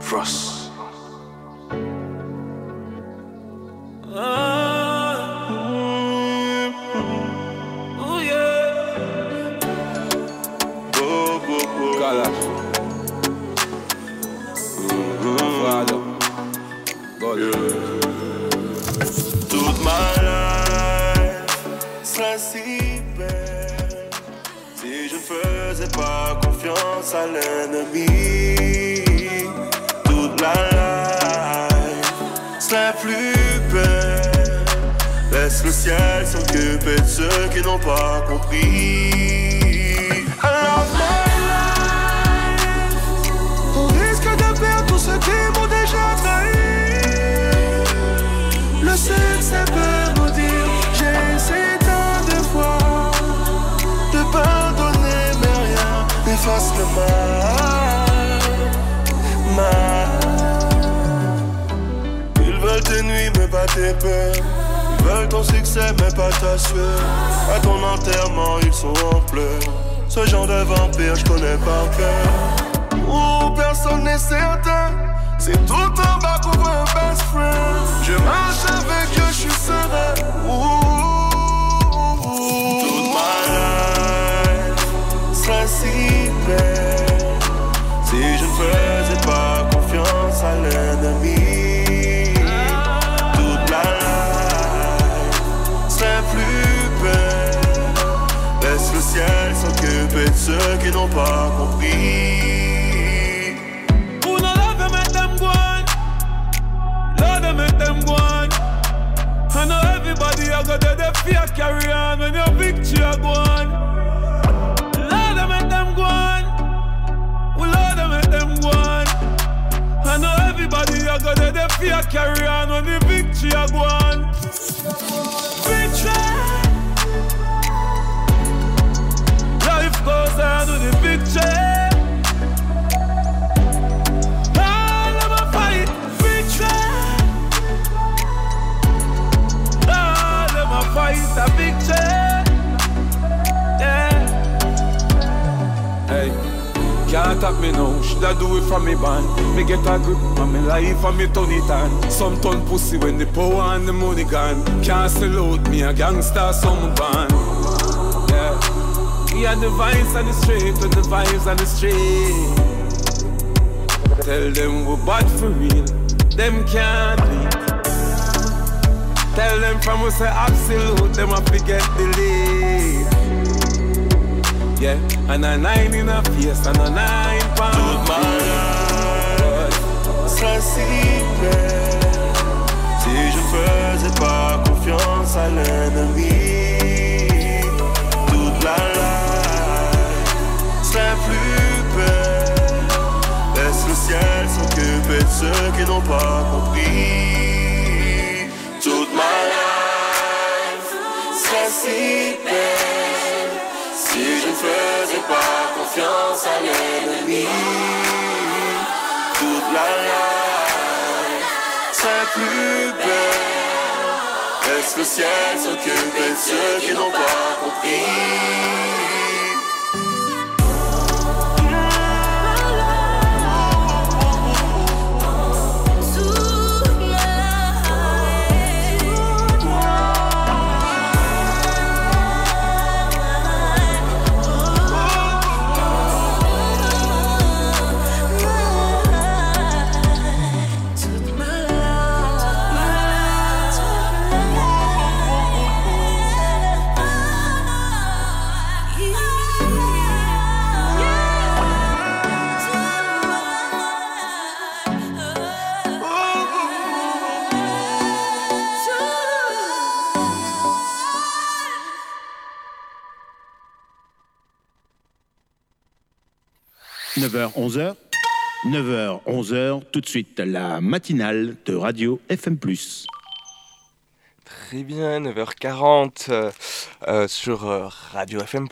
Frost. Oh Ils veulent ton succès mais pas ta sueur. À ton enterrement ils sont en pleurs. Ce genre de vampire je connais par cœur. Où personne n'est certain c'est tout en bas pour un best friend. Je marche avec eux, je suis serein. Ouh, Toute ma life serait si belle. Si je ne qui n'ont pas compris. Who no love them, make them go on. Love them, make them go. I know everybody I got the fear carry on when your victory go on. Love them, make them go. We love them, make them go. I know everybody I got the fear carry on when the victory go on. A victory. Yeah. Hey, can't attack me now. Shoulda do it from me band. Me get a grip on me life and me turn it on. Some turn pussy when the power and the money gone. Can't sell out me a gangster, some band. Yeah. We are the vibes on the street with the vibes on the street. Tell them we're bad for real. Them can't beat. Tell them from us say absolute. Them have to get the lead. Yeah, and a nine in a face and a nine pound. Toute ma life serait si belle si je faisais pas confiance à l'ennemi. Toute la life serait plus belle. Laisse le ciel s'occuper de ceux qui n'ont pas compris. Si je ne faisais pas confiance à l'ennemi. Toute la life serait plus belle. laisse le ciel s'occuper de ceux qui n'ont pas compris. – 9h, 11h. 9h, 11h, tout de suite la matinale de Radio FM+. Très bien, 9h40 euh, euh, sur euh, Radio FM+,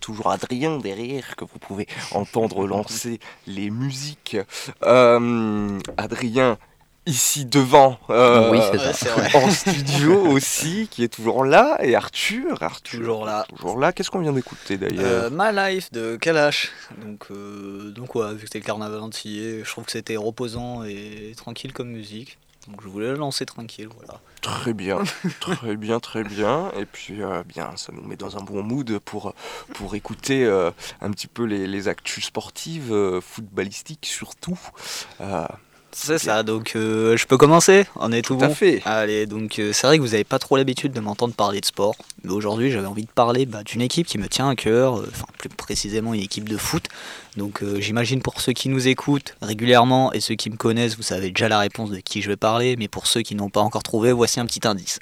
toujours Adrien derrière que vous pouvez entendre lancer les musiques. Adrien ici devant, euh, Oui, ça. En studio aussi, qui est toujours là, et Arthur, Arthur Toujours là. toujours là. Qu'est-ce qu'on vient d'écouter Euh, d'ailleurs My Life de Kalash. Donc, euh, donc ouais, vu que c'était le carnaval entier, je trouve que c'était reposant et tranquille comme musique. Donc je voulais le lancer tranquille, voilà. Très bien, très bien, très bien. Et puis, euh, bien, ça nous met dans un bon mood pour, pour écouter euh, un petit peu les, les actus sportives, euh, footballistiques surtout. C'est ça, donc euh, je peux commencer? On est tout, Tout à bon? fait. Allez, donc euh, c'est vrai que vous n'avez pas trop l'habitude de m'entendre parler de sport, mais aujourd'hui j'avais envie de parler bah, d'une équipe qui me tient à cœur, euh, enfin plus précisément une équipe de foot. Donc j'imagine pour ceux qui nous écoutent régulièrement et ceux qui me connaissent, vous savez déjà la réponse de qui je vais parler, mais pour ceux qui n'ont pas encore trouvé, voici un petit indice.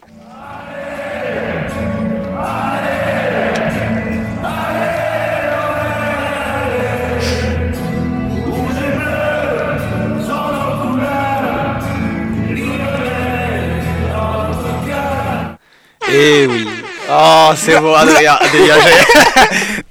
Eh oui. Oh, c'est bon, Adrien, dégagé.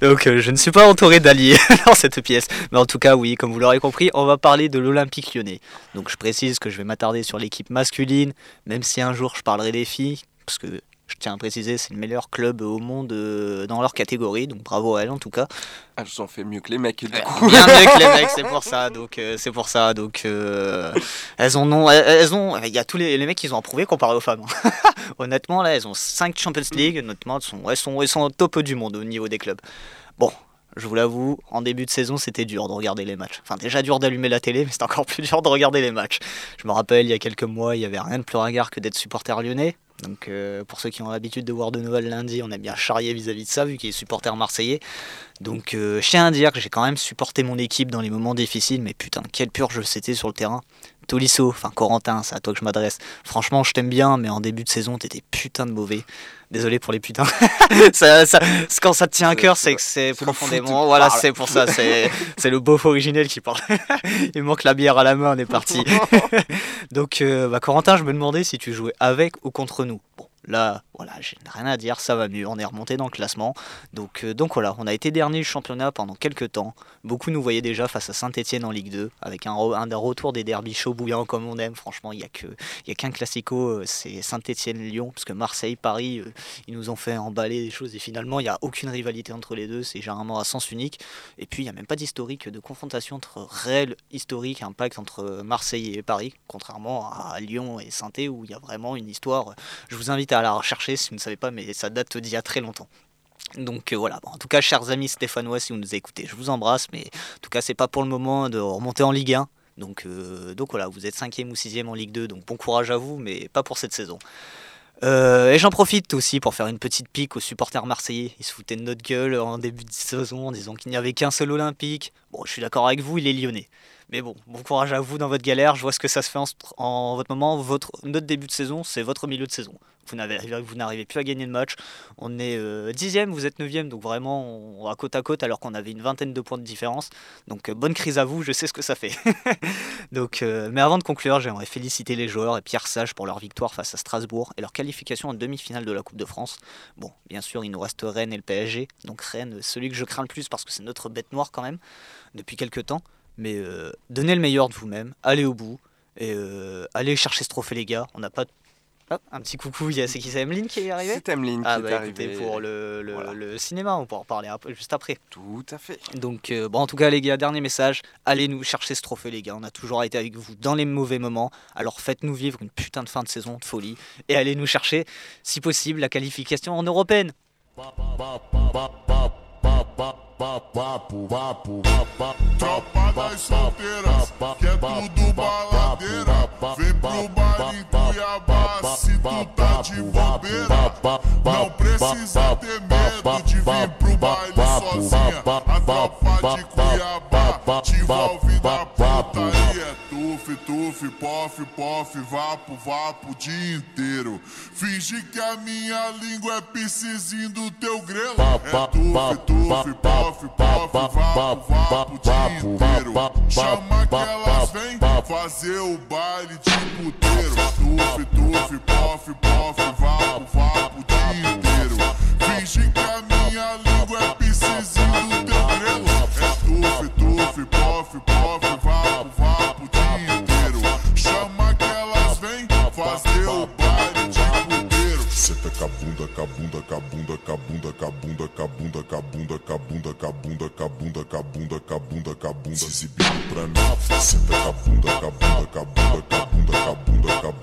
Donc, euh, je ne suis pas entouré d'alliés dans cette pièce. Mais en tout cas, oui, comme vous l'aurez compris, on va parler de l'Olympique lyonnais. Donc, je précise que je vais m'attarder sur l'équipe masculine, même si un jour je parlerai des filles, parce que je tiens à préciser, c'est le meilleur club au monde euh, dans leur catégorie. Donc, bravo à elles en tout cas. elles ont fait mieux que les mecs, du coup. Bien mieux que les mecs, c'est pour ça. Donc euh, c'est pour ça. Donc euh, elles en ont, elles, elles ont. Il y a tous les, les mecs qui ont approuvé comparé aux femmes. hein. Honnêtement, là, elles ont 5 Champions League. Honnêtement, elles sont, elles sont, elles sont au top du monde au niveau des clubs. Bon. Je vous l'avoue, en début de saison, c'était dur de regarder les matchs. Enfin, déjà dur d'allumer la télé, mais c'était encore plus dur de regarder les matchs. Je me rappelle, il y a quelques mois, il y avait rien de plus ringard que d'être supporter lyonnais. Donc, euh, pour ceux qui ont l'habitude de voir de Noël lundi, on est bien charrié vis-à-vis de ça, vu qu'il est supporter marseillais. Donc, je tiens à dire que j'ai quand même supporté mon équipe dans les moments difficiles, mais putain, quelle purge c'était sur le terrain. Tolisso, enfin Corentin, c'est à toi que je m'adresse. Franchement, je t'aime bien, mais en début de saison, t'étais putain de mauvais. Désolé pour les putains. ça, ça- quand ça te tient à cœur, c'est que c'est profondément. Voilà, c'est pour ça, c'est c'est le beauf originel qui parle. Il manque la bière à la main, on est parti. Donc, euh, bah, Corentin, je me demandais si tu jouais avec ou contre nous. Bon, là, voilà, j'ai rien à dire, ça va mieux, on est remonté dans le classement. Donc, euh, donc voilà, on a été dernier du championnat pendant quelques temps. Beaucoup nous voyaient déjà face à Saint-Etienne en Ligue 2, avec un, un des retours des derbies chauds bouillants comme on aime. Franchement, il n'y a qu'un classico, euh, c'est Saint-Etienne-Lyon, parce que Marseille, Paris, euh, ils nous ont fait emballer des choses, et finalement, il n'y a aucune rivalité entre les deux, c'est généralement à sens unique. Et puis, il n'y a même pas d'historique de confrontation entre réel historique impact entre Marseille et Paris, contrairement à Lyon et saint où il y a vraiment une histoire. Je vous invite à la rechercher si vous ne savez pas, mais ça date d'il y a très longtemps. Donc euh, voilà, en tout cas, chers amis stéphanois, si vous nous écoutez, je vous embrasse, mais en tout cas, c'est pas pour le moment de remonter en Ligue 1. Donc, euh, donc voilà, vous êtes 5 ou 6 en Ligue 2, donc bon courage à vous, mais pas pour cette saison. Euh, et j'en profite aussi pour faire une petite pique aux supporters marseillais. Ils se foutaient de notre gueule en début de saison en disant qu'il n'y avait qu'un seul olympique. Bon, je suis d'accord avec vous, il est lyonnais. Mais bon, bon courage à vous dans votre galère. Je vois ce que ça se fait en, votre moment. Notre début de saison, c'est votre milieu de saison. Vous n'arrivez plus à gagner de match. On est euh, dixième, vous êtes neuvième, donc vraiment on, à côte à côte alors qu'on avait une vingtaine de points de différence. Donc euh, bonne crise à vous, je sais ce que ça fait. donc, euh, mais avant de conclure, j'aimerais féliciter les joueurs et Pierre Sage pour leur victoire face à Strasbourg et leur qualification en demi-finale de la Coupe de France. Bon, bien sûr, il nous reste Rennes et le PSG. Donc Rennes, celui que je crains le plus parce que c'est notre bête noire quand même depuis quelques temps. Mais euh, donnez le meilleur de vous-même, allez au bout et euh, allez chercher ce trophée les gars. On n'a pas Hop, un petit coucou, il y a- c'est qui c'est Emeline qui est arrivée C'est Emeline Ah qui bah est écoutez, arrivée. pour le, le- le cinéma, on pourra en parler un peu juste après. Tout à fait. Donc euh, bon, en tout cas les gars, dernier message, allez nous chercher ce trophée les gars, on a toujours été avec vous dans les mauvais moments, alors faites-nous vivre une putain de fin de saison de folie et allez nous chercher, si possible, la qualification en européenne. Tropa das solteiras, que é tudo baladeira. Vem pro baile em Cuiabá, se tu tá de bobeira. Não precisa pof, pof, vapo, vapo o dia inteiro. Finge que a minha língua é piscizinho do teu grelo. É tuf, tuf, pof, pof, vapo, vapo o dia inteiro. Chama que elas vêm fazer o baile de puteiro. Tuf, tuf, pof, pof, vapo, vapo o dia inteiro. Finge que a minha língua acabunda cabunda, cabunda, cabunda, cabunda, cabunda, se exibindo pra mim. Senta cabunda, cabunda, cabunda, cabunda, cabunda, cabunda, cabunda.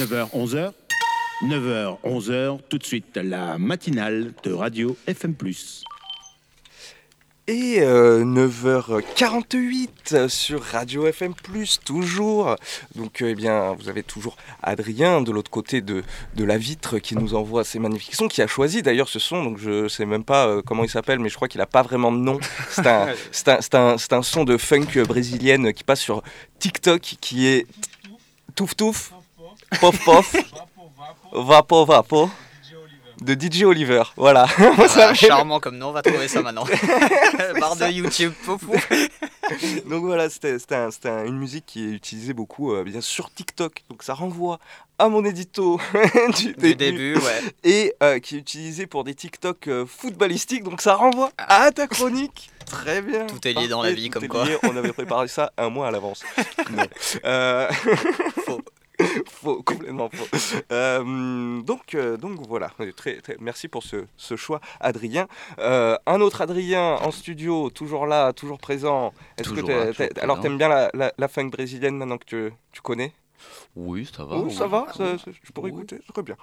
9h, 11h. 9h, 11h, tout de suite, la matinale de Radio FM+. Et euh, 9h48 sur Radio FM+, toujours. Donc, euh, eh bien, vous avez toujours Adrien de l'autre côté de, de la vitre qui nous envoie ces magnifiques sons, qui a choisi d'ailleurs ce son. Donc, je sais même pas euh, comment il s'appelle, mais je crois qu'il n'a pas vraiment de nom. C'est un, c'est un, c'est un, c'est un son de funk brésilienne qui passe sur TikTok, qui est Touf Touf, Pof Pof, Vapo Vapo. De DJ Oliver, voilà. Voilà, charmant comme nom, on va trouver ça maintenant. Barre de YouTube, poufou. Donc voilà, c'était un- un- une musique qui est utilisée beaucoup euh, bien sur TikTok. Donc ça renvoie à mon édito du, Du début, ouais. Et euh, qui est utilisé pour des TikTok euh, footballistiques. Donc ça renvoie à ta chronique. Très bien. Tout est lié dans la vie, comme quoi. lié. On avait préparé ça un mois à l'avance. Faux. faux, complètement faux. Euh, donc, euh, donc voilà, très, très- merci pour ce, ce choix, Adrien. Euh, un autre Adrien en studio, toujours là, toujours présent. Est-ce que là, toujours alors t'aimes bien la, la, la funk brésilienne maintenant que tu, tu connais? Oui, ça va. Oh, ça va, ça- ça- je pourrais écouter, très bien.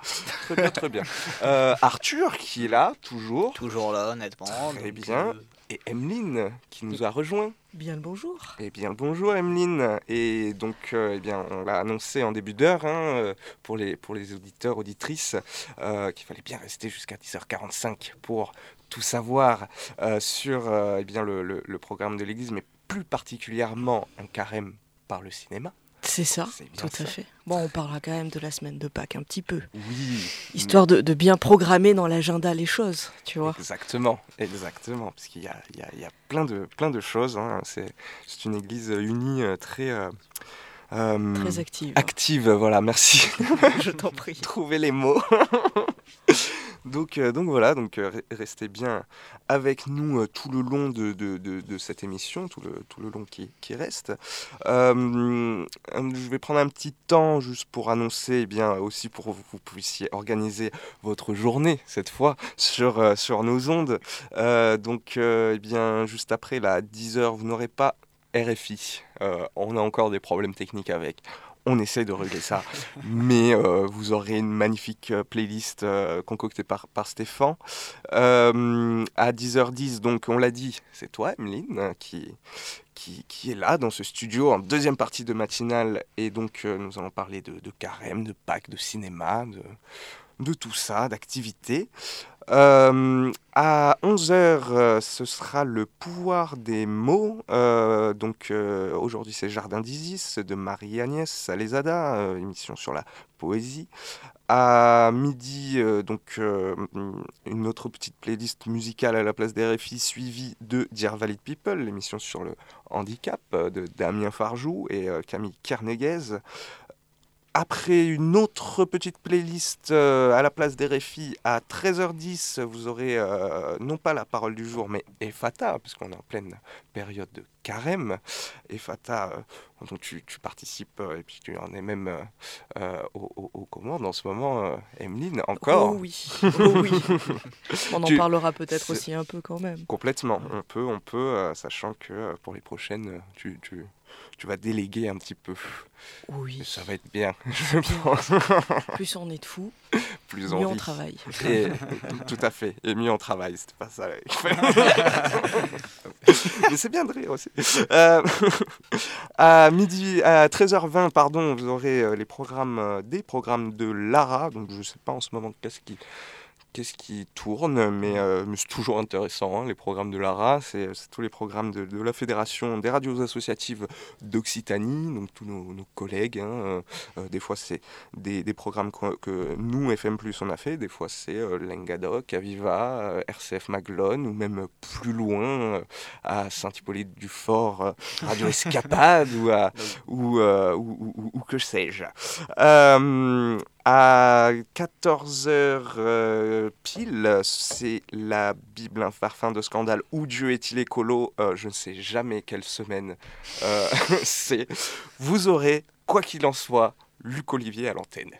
Très bien, très bien. Euh, Arthur qui est là, toujours. Toujours là, honnêtement. Très bien. Et Emeline qui nous a rejoint. Bien le bonjour. Eh bien, bonjour Emeline. Et donc, euh, eh bien, on l'a annoncé en début d'heure hein, euh, pour, les, pour les auditeurs, auditrices, euh, qu'il fallait bien rester jusqu'à 10h45 pour tout savoir euh, sur eh bien, le, le- le programme de l'Église, mais plus particulièrement un carême par le cinéma. C'est ça, tout ça. à fait. Bon, on parlera quand même de la semaine de Pâques un petit peu. Oui. Histoire de, de bien programmer dans l'agenda les choses, tu vois. Exactement, exactement, parce qu'il y a, il y a- il y a plein, de, plein de choses. hein. C'est c'est une église unie euh, très... euh, euh, Très active. Active, voilà, merci. Je t'en prie. Trouver les mots. donc, euh, donc voilà, euh, re- restez bien avec nous euh, tout le long de, cette émission, tout le, long qui, reste. Je vais prendre un petit temps juste pour annoncer, eh bien aussi pour que vous puissiez organiser votre journée cette fois sur, nos ondes. Donc, eh juste après la 10h, vous n'aurez pas RFI. On a encore des problèmes techniques avec. On essaie de régler ça, mais euh, vous aurez une magnifique euh, playlist euh, concoctée par, Stéphane. À 10h10, donc on l'a dit, c'est toi, Emeline, euh, qui, est là dans ce studio en deuxième partie de matinale. Et donc nous allons parler de, carême, de Pâques, de cinéma, de tout ça, d'activités. Euh, à 11h, ce sera le pouvoir des mots. Euh, donc euh, aujourd'hui, c'est Jardin d'Isis de Marie-Agnès Salezada, euh, émission sur la poésie. À midi, euh, donc euh, une autre petite playlist musicale à la place des RFI, suivie de Dear Valid People, l'émission sur le handicap euh, de Damien Farjou et euh, Camille Kernéguez. Après une autre petite playlist euh, à la place des RFI, à 13h10, vous aurez euh, non pas la parole du jour, mais Efata, puisqu'on est en pleine période de carême. Efata, euh, dont tu, tu participes, et puis tu en es même euh, aux, commandes en ce moment, Emeline, encore. Oh oui, oh oui. On en Tu- parlera peut-être aussi un peu quand même. Complètement, on peut, on peut, sachant que pour les prochaines, tu, tu, tu vas déléguer un petit peu. Oui. Et ça va être bien, je pense. Plus on est de fous, plus mieux on travaille. Et, tout à fait, et mieux on travaille, c'était pas ça. Mais c'est bien de rire aussi. Euh, à midi, à 13h20, pardon, vous aurez euh, les programmes, euh, des programmes de Lara. Donc je sais pas en ce moment qu'est-ce qui, qu'est-ce qui tourne, mais, euh, mais c'est toujours intéressant. hein, les programmes de Lara, c'est c'est tous les programmes de, de la Fédération des radios associatives d'Occitanie, donc tous nos, nos collègues. hein, euh, euh, des fois, c'est des, des programmes que, que nous, FM, on a fait. Des fois, c'est euh, Lengadoc, Aviva, euh, RCF Maglone, ou même plus loin, euh, à Saint-Hippolyte-du-Fort, euh, Radio Escapade, ou, à, ou, euh, ou, ou- ou que sais-je. Euh, à 14h pile, c'est la Bible, un parfum de scandale. Où Dieu est-il écolo Euh, Je ne sais jamais quelle semaine euh, c'est. Vous aurez, quoi qu'il en soit, Luc Olivier à l'antenne.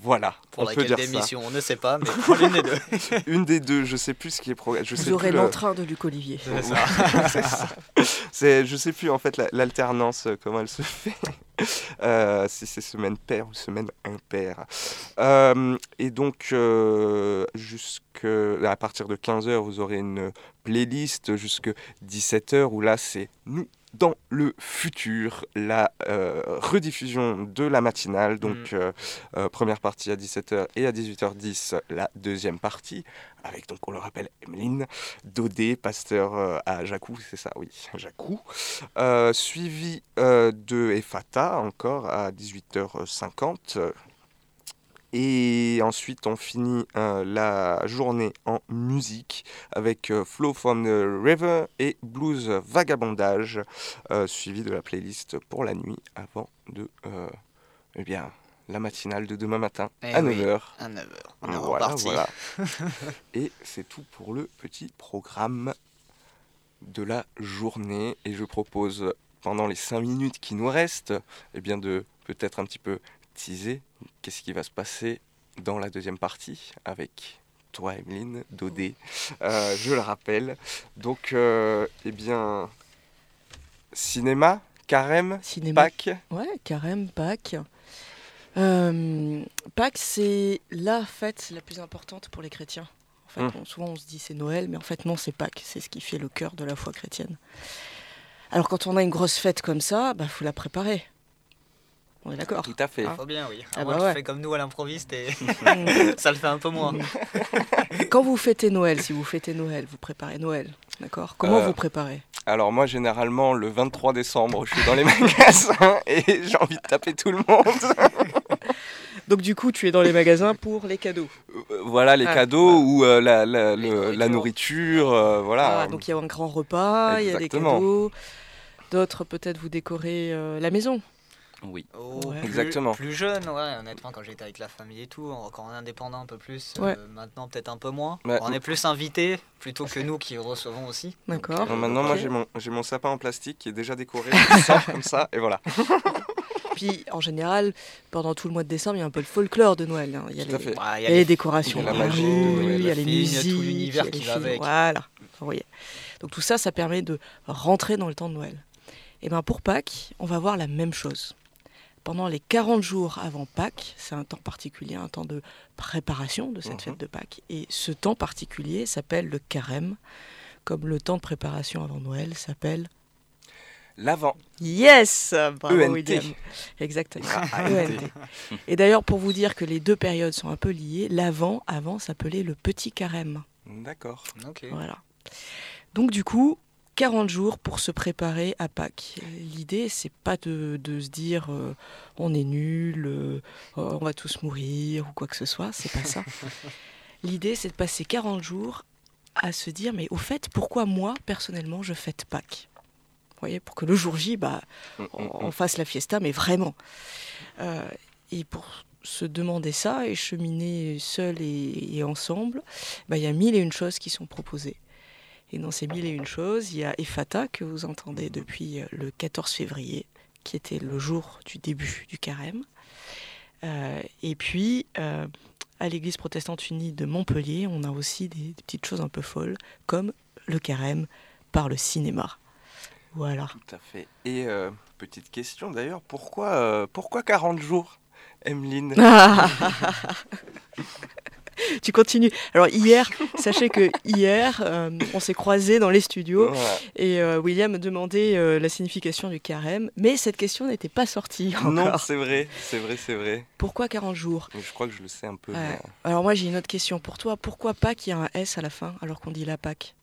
Voilà, Pour on peut laquelle dire ça. d'émission, on ne sait pas, mais pour l'une des deux. Une des deux, je sais plus ce qui est sais Vous aurez le- l'entrain de Luc Olivier. C'est ça. C'est je sais plus en fait la- l'alternance, euh, comment elle se fait. Euh, si c'est semaine paire ou semaine impaire. Euh, et donc, euh, jusque, à partir de 15h, vous aurez une playlist jusque 17h où là, c'est nous dans le futur, la euh, rediffusion de la matinale. Donc, euh, euh, première partie à 17h et à 18h10, la deuxième partie, avec donc, on le rappelle, Emeline, Dodé, pasteur à Jacou, c'est ça, oui, Jacou. Suivi de Efata, encore à 18h50. Et ensuite, on finit euh, la journée en musique avec euh, Flow from the River et Blues Vagabondage, euh, suivi de la playlist pour la nuit avant de eh bien, la matinale de demain matin Eh à oui, 9h. à 9h. On est Voilà, reparti. voilà. et c'est tout pour le petit programme de la journée. Et je propose, pendant les 5 minutes qui nous restent, eh bien de peut-être un petit peu teaser qu'est-ce qui va se passer dans la deuxième partie avec toi, Emeline, Dodé, euh, je le rappelle. Donc, euh, eh bien, cinéma, carême, Cinéma. Pâques. Ouais, carême, Pâques. Euh, Pâques, c'est la fête la plus importante pour les chrétiens. En fait, on- souvent on se dit c'est Noël, mais en fait non, c'est Pâques. C'est ce qui fait le cœur de la foi chrétienne. Alors quand on a une grosse fête comme ça, bah faut la préparer. On est d'accord Tout à fait. Faut bien, oui. Ah bah tu ouais. fais comme nous à l'improviste et ça le fait un peu moins. Quand vous fêtez Noël, si vous fêtez Noël, vous préparez Noël, d'accord? Comment Euh, vous préparez? Alors moi généralement le 23 décembre je suis dans les magasins et j'ai envie de taper tout le monde. Donc du coup, tu es dans les magasins pour les cadeaux. Euh, voilà les Ah, cadeaux ou euh, la, la- le- la nourriture, euh, voilà. Ah, donc il y a un grand repas, il y a des cadeaux. D'autres peut-être vous décorez euh, la maison. Oui. Oh, Ouais. plus- Exactement. Plus jeune, ouais, honnêtement, quand j'étais avec la famille et tout, quand on est indépendant un peu plus, euh, maintenant peut-être un peu moins. Ouais. On est plus invités plutôt que nous qui recevons aussi. D'accord. Non, maintenant moi j'ai mon, j'ai mon sapin en plastique qui est déjà décoré, je comme ça et voilà. Puis en général, pendant tout le mois de décembre, il y a un peu le folklore de Noël. hein. Il y les, il y a les décorations, il y a la magie Noël, il y a les fille, il y a tout musiques, l'univers il y a qui les va films, avec. Voilà. Donc tout ça, ça permet de rentrer dans le temps de Noël. Et bien pour Pâques, on va voir la même chose. Pendant les 40 jours avant Pâques, c'est un temps particulier, un temps de préparation de cette Mhm. fête de Pâques. Et ce temps particulier s'appelle le carême, comme le temps de préparation avant Noël s'appelle L'avant. Yes Bravo ENT. William. Exactement. Ah, ENT. Et d'ailleurs, pour vous dire que les deux périodes sont un peu liées, l'avant, avant, s'appelait le petit carême. D'accord. Ok. Voilà. Donc du coup, 40 jours pour se préparer à Pâques. L'idée, c'est pas de, de se dire euh, on est nul, euh, oh, on va tous mourir ou quoi que ce soit, c'est pas ça. L'idée, c'est de passer 40 jours à se dire mais au fait, pourquoi moi, personnellement, je fête Pâques? Vous voyez, pour que le jour J, bah, on, on fasse la fiesta, mais vraiment. Euh, et pour se demander ça et cheminer seul et, et ensemble, bah, il y a mille et une choses qui sont proposées. Et dans ces mille et une choses, il y a Efata que vous entendez depuis euh, le 14 février, qui était le jour du début du carême. Euh, et puis, euh, à l'église protestante unie de Montpellier, on a aussi des, des petites choses un peu folles, comme le carême par le cinéma. Voilà. Tout à fait. Et euh, petite question d'ailleurs, pourquoi, pourquoi 40 jours, Emeline? tu continues. Alors hier, sachez que hier, euh, on s'est croisés dans les studios et euh, William me demandait euh, la signification du carême, mais cette question n'était pas sortie Non, encore. c'est vrai, c'est vrai, c'est vrai. Pourquoi 40 jours? Je crois que je le sais un peu. Ouais. mais, Alors moi j'ai une autre question pour toi. Pourquoi Pâques il y a un S à la fin alors qu'on dit la Pâques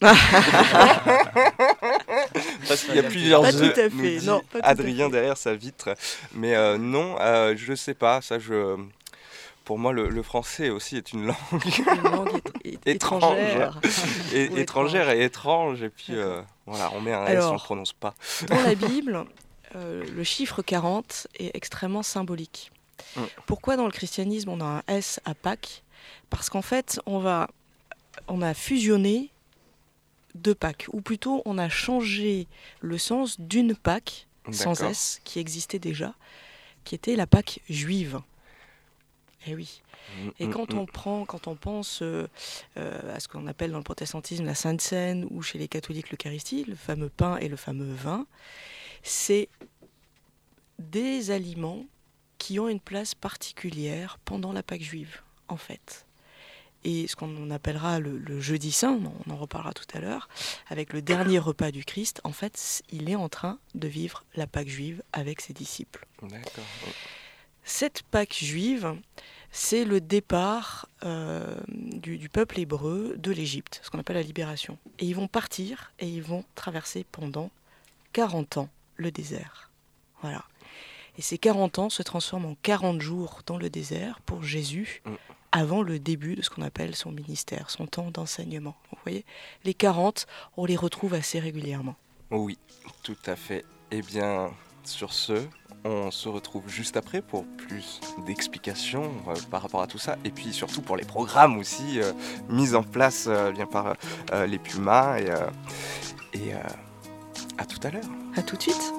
Parce qu'il y a plusieurs Pas tout œufs, à nous fait, dit non, pas tout à Adrien derrière sa vitre. Mais euh, non, euh, je sais pas. Ça, je. Pour moi, le, le français aussi est une langue Une langue étrangère. et, étrangère et étrange. Et puis euh, voilà, on met un S, on Alors, le prononce pas. Dans la Bible, euh, le chiffre 40 est extrêmement symbolique. Mm. Pourquoi dans le christianisme on a un S à Pâques? Parce qu'en fait, on, va, on a fusionné deux Pâques, ou plutôt on a changé le sens d'une Pâques sans. S qui existait déjà, qui était la Pâque juive. Eh oui. Et Mm, quand mm, on prend, quand on pense euh, euh, à ce qu'on appelle dans le protestantisme la Sainte Seine ou chez les catholiques l'Eucharistie, le fameux pain et le fameux vin, c'est des aliments qui ont une place particulière pendant la Pâque juive, en fait. Et ce qu'on appellera le, le jeudi saint, on en reparlera tout à l'heure, avec le dernier repas du Christ, en fait, il est en train de vivre la Pâque juive avec ses disciples. Cette Pâque juive, c'est le départ euh, du, du peuple hébreu de l'Égypte, ce qu'on appelle la libération. Et ils vont partir et ils vont traverser pendant 40 ans le désert. Voilà. Et ces 40 ans se transforment en 40 jours dans le désert pour Jésus Mm. Avant le début de ce qu'on appelle son ministère, son temps d'enseignement. Vous voyez, les 40, on les retrouve assez régulièrement. Oui, tout à fait. Eh bien, sur ce, on se retrouve juste après pour plus d'explications euh, par rapport à tout ça. Et puis surtout pour les programmes aussi euh, mis en place euh, bien par les Pumas. Et, et à tout à l'heure. À tout de suite.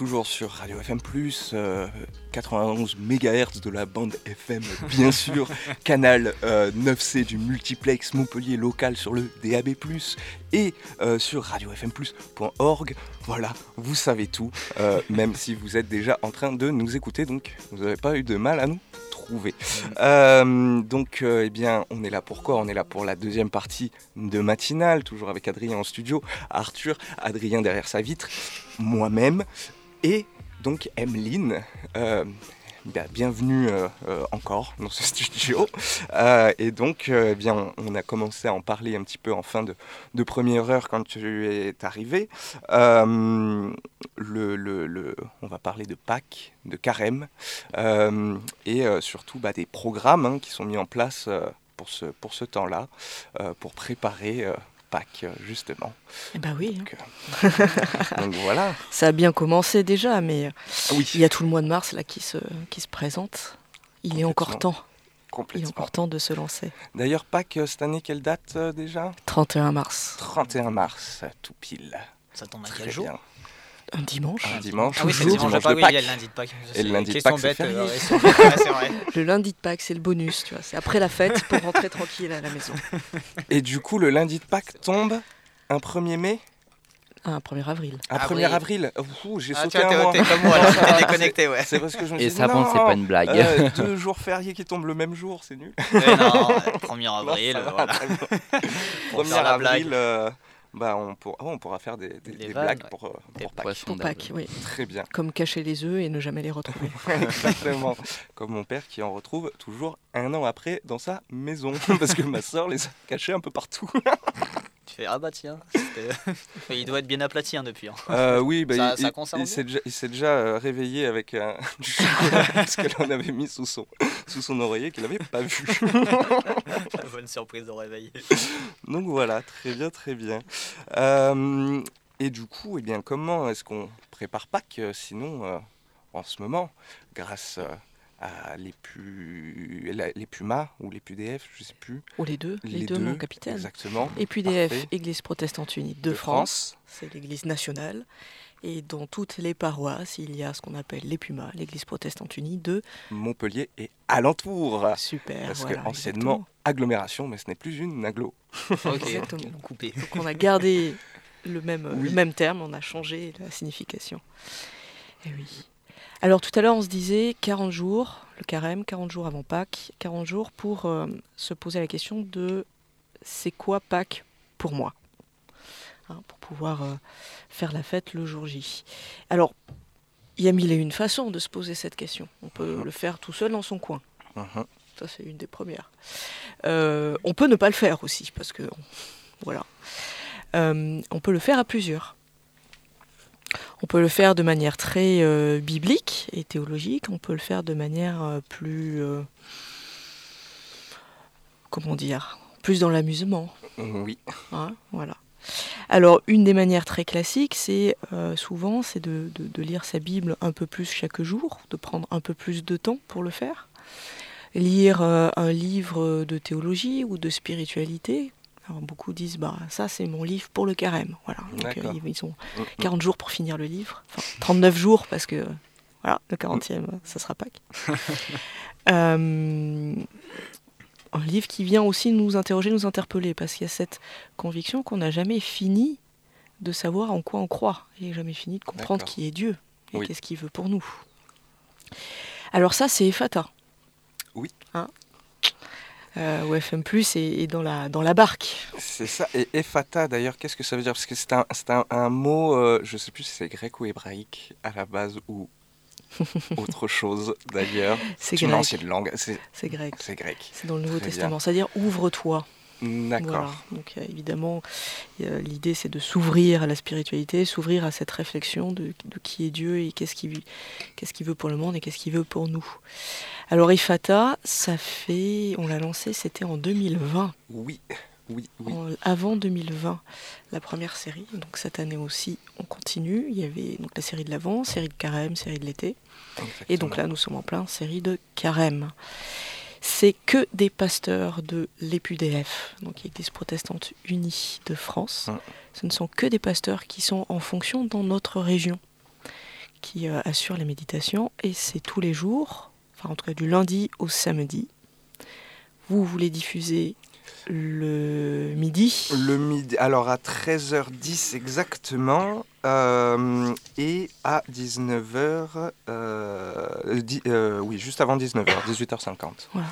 Toujours sur Radio FM+, euh, 91 MHz de la bande FM, bien sûr, canal euh, 9C du multiplex Montpellier local sur le DAB+, et euh, sur radiofmplus.org. Voilà, vous savez tout, euh, même si vous êtes déjà en train de nous écouter, donc vous n'avez pas eu de mal à nous trouver. Euh, donc, euh, eh bien, on est là pour quoi? On est là pour la deuxième partie de matinale, toujours avec Adrien en studio, Arthur, Adrien derrière sa vitre, moi-même et donc Emeline. Euh, bah, bienvenue euh, euh, encore dans ce studio. Et donc, eh bien, on, a commencé à en parler un petit peu en fin de, première heure quand tu es arrivé. On va parler de Pâques, de Carême, et surtout bah, des programmes hein, qui sont mis en place pour ce, pour ce temps-là, pour préparer Pâques, euh, justement. Eh ben oui. Donc, euh, donc voilà. Ça a bien commencé déjà, mais euh, Oui. il y a tout le mois de mars là qui se, qui se présente. Il est encore temps. Il est Complètement. encore temps de se lancer. D'ailleurs, Pâques, cette année, quelle date euh, déjà? 31 mars. 31 mars, tout pile. Ça tombe à Très quel jour? bien. Un dimanche. Un dimanche. Ah oui, c'est le dimanche de dimanche Pâques, de oui, il y a le lundi de Pâques. Et C'est le lundi de Pâques, c'est euh, ouais. Le lundi de Pâques, c'est le bonus, tu vois. C'est après la fête pour rentrer tranquille à la maison. Et du coup, le lundi de Pâques tombe un 1er mai? Un 1er avril. Un Ah 1er oui. avril Ouh, J'ai Ah, sauté un t'es- mois. t'es comme moi, là, t'es déconnecté, ouais. C'est parce que je me Et suis dit, ça, bon, c'est pas une blague. euh, deux jours fériés qui tombent le même jour, c'est nul. Mais non, 1er Non, avril, voilà. très bien. Pour 1er faire la avril, euh, bah, on, pourra, oh, on pourra faire des, des- Des des vannes, blagues ouais. pour, euh, Des pour Pâques. poissons Pour Pâques, oui. Très bien. Comme cacher les œufs et ne jamais les retrouver. Exactement. Comme mon père qui en retrouve toujours un an après dans sa maison. Parce que ma soeur les a cachés un peu partout. Ah bah tiens, c'était- il doit être bien aplati hein, depuis. hein. Euh, oui, bah, ça, il, ça il- s'est déjà, il s'est déjà, euh, réveillé avec un, du chocolat parce qu'elle en avait mis sous son, sous son oreiller qu'il n'avait pas vu. La bonne surprise de réveil. Donc voilà, très bien, très bien. Euh, et du coup, eh bien, comment est-ce qu'on prépare Pâques euh, sinon euh, en ce moment, grâce euh, à les plus, la- les Pumas ou les PUDF, je sais plus. Ou les deux, les, Les deux, deux, mon capitaine. exactement. Et puis DF, Parfait. Église protestante unie de, De France, c'est l'église nationale. Et dans toutes les paroisses, il y a ce qu'on appelle les Pumas, l'église protestante unie de Montpellier et alentour. Super. Parce voilà, que anciennement agglomération, mais ce n'est plus une aglo. Exactement. Coupé. Donc on a gardé le même, Oui. le même terme, on a changé la signification. Et oui. Alors tout à l'heure on se disait 40 jours, le carême, 40 jours avant Pâques, 40 jours pour euh, se poser la question de c'est quoi Pâques pour moi Hein, Pour pouvoir euh, faire la fête le jour J. Alors il y a mille et une façons de se poser cette question. On peut le faire tout seul dans son coin. Mhm. Ça, c'est une des premières. Euh, on peut ne pas le faire aussi, parce que. Voilà. On peut le faire à plusieurs. On peut le faire de manière très euh, biblique et théologique. On peut le faire de manière euh, plus. euh, comment dire Plus dans l'amusement. Oui. Hein, voilà. Alors, une des manières très classiques, c'est souvent c'est de, de- de lire sa Bible un peu plus chaque jour, de prendre un peu plus de temps pour le faire. Lire un livre de théologie ou de spiritualité. Alors, beaucoup disent, bah, ça c'est mon livre pour le carême. Voilà. Donc, euh, ils, ont Mm, mm. 40 jours pour finir le livre. Enfin, 39 jours parce que, voilà, le 40e, ça sera Pâques. Euh, un livre qui vient aussi nous interroger, nous interpeller, parce qu'il y a cette conviction qu'on n'a jamais fini de savoir en quoi on croit, et jamais fini de comprendre qui est Dieu et Oui. qu'est-ce qu'il veut pour nous. Alors ça, c'est Ephata. Oui. Hein? Euh, au FM+, et, et dans, la, dans la barque. C'est ça. Et Ephata, d'ailleurs, qu'est-ce que ça veut dire? Parce que c'est un, c'est un, un mot, euh, je sais plus si c'est grec ou hébraïque à la base ou autre chose d'ailleurs. C'est une grec. ancienne langue. C'est grec. c'est grec. C'est dans le Nouveau Très Testament, c'est-à-dire ouvre-toi. D'accord. Voilà. Donc évidemment, l'idée c'est de s'ouvrir à la spiritualité, s'ouvrir à cette réflexion de, de qui est Dieu et qu'est-ce qu'il qu'est-ce qu'il veut pour le monde et qu'est-ce qu'il veut pour nous. Alors Ifata, ça fait, on l'a lancé, c'était en 2020, Oui, oui, oui. en- avant 2020, la première série. Donc cette année aussi, on continue. Il y avait donc la série de l'avant, série de carême, série de l'été. Et donc là, nous sommes en plein série de carême. C'est que des pasteurs de l'EPUDF, donc Église protestante unie de France. Ce ne sont que des pasteurs qui sont en fonction dans notre région, qui euh, assure les méditations et c'est tous les jours, enfin en tout cas du lundi au samedi. Vous voulez diffuser le midi Le midi, alors à 13h10 exactement, euh, et à 19h, euh, di- euh, oui, juste avant 19h, 18h50. Voilà.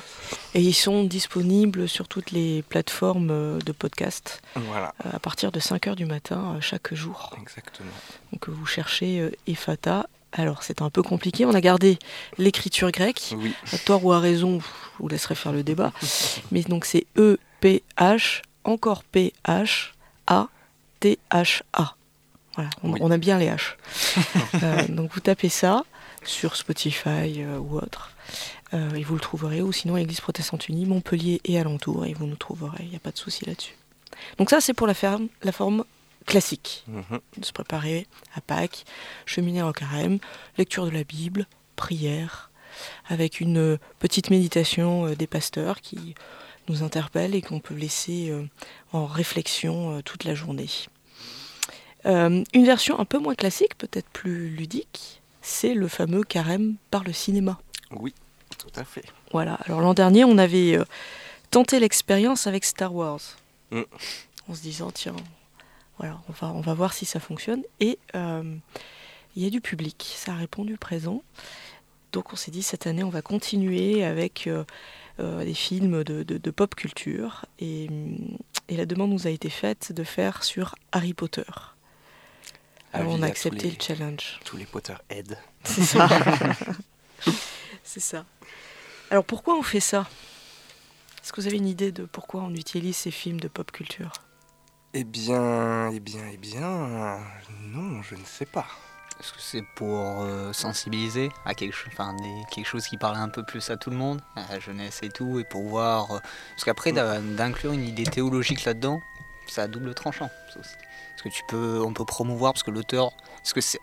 Et ils sont disponibles sur toutes les plateformes de podcast Voilà, à partir de 5h du matin chaque jour. exactement. Donc vous cherchez Ephata. Alors c'est un peu compliqué, on a gardé l'écriture grecque. Oui. À tort ou à raison, je vous laisserai faire le débat. Mais donc c'est E, P, H, encore P, H, A, T, H, A. Voilà, on, Oui. on a bien les H. Euh, donc vous tapez ça sur Spotify euh, ou autre. euh, et vous le trouverez, ou sinon Église protestante unie, Montpellier et alentour, et vous nous trouverez, il n'y a pas de souci là-dessus. Donc ça c'est pour la, ferme, la forme classique Mhm. de se préparer à Pâques, cheminer en carême, lecture de la Bible, prière, avec une petite méditation des pasteurs qui nous interpellent et qu'on peut laisser euh, en réflexion euh, toute la journée. Euh, une version un peu moins classique, peut-être plus ludique, c'est le fameux carême par le cinéma. Oui, tout à fait. Voilà, alors l'an dernier, on avait tenté l'expérience avec Star Wars. Mm. En se disant, tiens, voilà, on va, on va voir si ça fonctionne. Et euh, il y a du public, ça a répondu présent. Donc on s'est dit, cette année, on va continuer avec euh, des films de, de- de pop culture. Et, et la demande nous a été faite de faire sur Harry Potter. Alors on a accepté les- le challenge. Tous les Potterheads. C'est ça. C'est ça. Alors pourquoi on fait ça? Est-ce que vous avez une idée de pourquoi on utilise ces films de pop culture? Eh bien, eh bien, eh bien, non, je ne sais pas. Est-ce que c'est pour euh, sensibiliser à quelque, enfin, quelque chose qui parle un peu plus à tout le monde, à la jeunesse et tout, et pour voir. euh, parce qu'après, d'inclure une idée théologique là-dedans, c'est à double tranchant. ça. Parce que tu peux, on peut promouvoir, parce que l'auteur, est-ce que c'est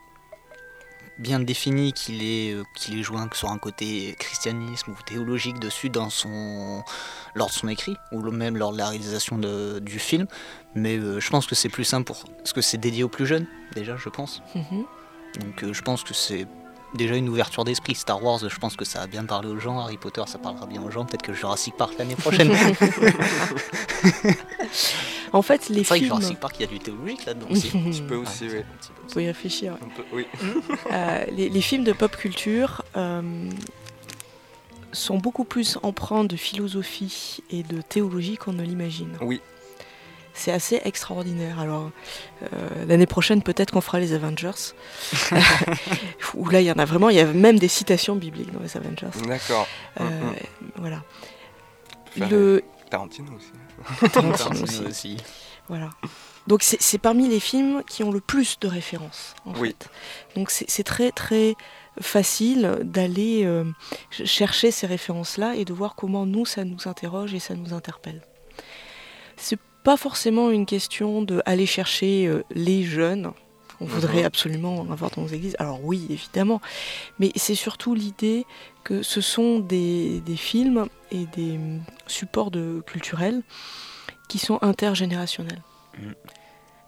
bien défini qu'il est, euh, qu'il est un- sur un côté christianisme ou théologique dessus dans son, lors de son écrit, ou même lors de la réalisation de- du film. Mais je pense que c'est plus simple pour. Parce que c'est dédié aux plus jeunes, déjà, je pense. Mhm. Donc euh, je pense que c'est déjà une ouverture d'esprit. Star Wars, je pense que ça a bien parlé aux gens. Harry Potter, ça parlera bien aux gens. Peut-être que Jurassic Park l'année prochaine. En fait, les c'est vrai que films. Jurassic Park, il y a du théologique là-dedans aussi. Un petit peu aussi, oui. Vous pouvez y réfléchir. ouais. Oui. Euh, les, les films de pop culture euh, sont beaucoup plus empreints de philosophie et de théologie qu'on ne l'imagine. Oui. C'est assez extraordinaire. Alors, euh, l'année prochaine, peut-être qu'on fera les Avengers. Où là, il y en a vraiment, il y a même des citations bibliques dans les Avengers. D'accord. Euh, Mm, mm. Voilà. Le... Tarantino aussi. Tarantino Tarantino aussi. aussi. Voilà. Donc c'est parmi les films qui ont le plus de références, en Oui. fait. Donc c'est très très facile d'aller euh, ch- chercher ces références-là et de voir comment nous, ça nous interroge et ça nous interpelle. C'est pas forcément une question de aller chercher euh, les jeunes. On voudrait Mhm. absolument en avoir dans nos églises. Alors oui, évidemment. Mais c'est surtout l'idée que ce sont des, des films et des hum, supports de, culturels qui sont intergénérationnels. Mm.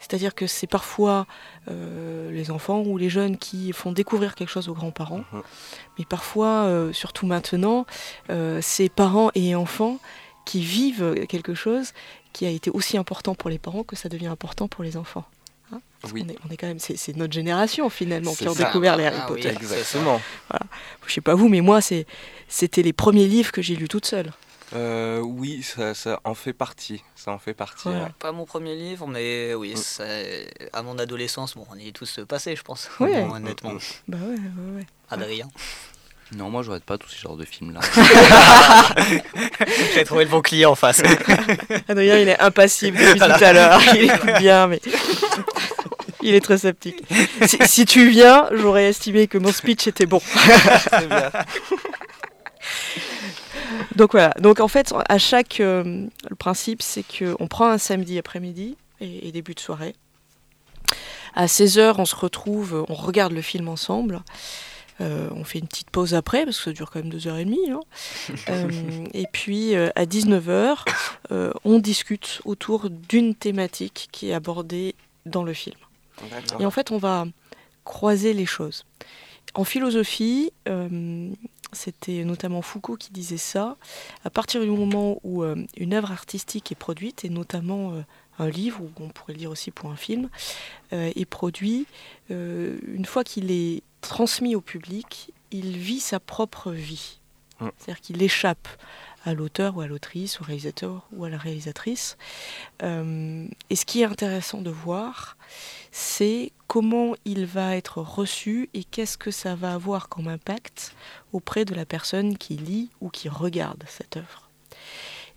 C'est-à-dire que c'est parfois euh, les enfants ou les jeunes qui font découvrir quelque chose aux grands-parents, Mhm. mais parfois, euh, surtout maintenant, euh, c'est parents et enfants qui vivent quelque chose qui a été aussi important pour les parents que ça devient important pour les enfants. Hein Parce Oui. qu'on est, on est quand même, c'est, notre génération finalement qui ça. découvert les Harry Ah oui, Potter. Exactement. Je sais pas vous, mais moi, c'était les premiers livres que j'ai lus toute seule. Euh, oui, ça, ça en fait partie. Ça en fait partie. Voilà. ouais. Pas mon premier livre, mais oui, Mm. à mon adolescence, bon, on y est tous passés, je pense. Ouais. Bon, honnêtement. Bah ouais, ouais, ouais. Adrien. Non, moi, je regarde pas tous ces genres de films-là. J'ai trouvé le bon client en face. Adrien, il est impassible depuis Voilà. tout à l'heure. Il écoute bien, mais il est très sceptique. Si, si tu viens, j'aurais estimé que mon speech était bon. Très bien. Donc voilà. Donc en fait, à chaque, euh, le principe, c'est que on prend un samedi après-midi et, et début de soirée. À 16h, on se retrouve, on regarde le film ensemble. Euh, on fait une petite pause après, parce que ça dure quand même 2h30. hein. Euh, et puis euh, à 19h, euh, on discute autour d'une thématique qui est abordée dans le film. Et en fait, on va croiser les choses. en philosophie, c'était notamment Foucault qui disait ça, à partir du moment où une œuvre artistique est produite, et notamment un livre, ou on pourrait le dire aussi pour un film, est produit, une fois qu'il est transmis au public, il vit sa propre vie. Mm. C'est-à-dire qu'il échappe à l'auteur ou à l'autrice, au réalisateur ou à la réalisatrice. Euh, et ce qui est intéressant de voir, c'est comment il va être reçu et qu'est-ce que ça va avoir comme impact auprès de la personne qui lit ou qui regarde cette œuvre.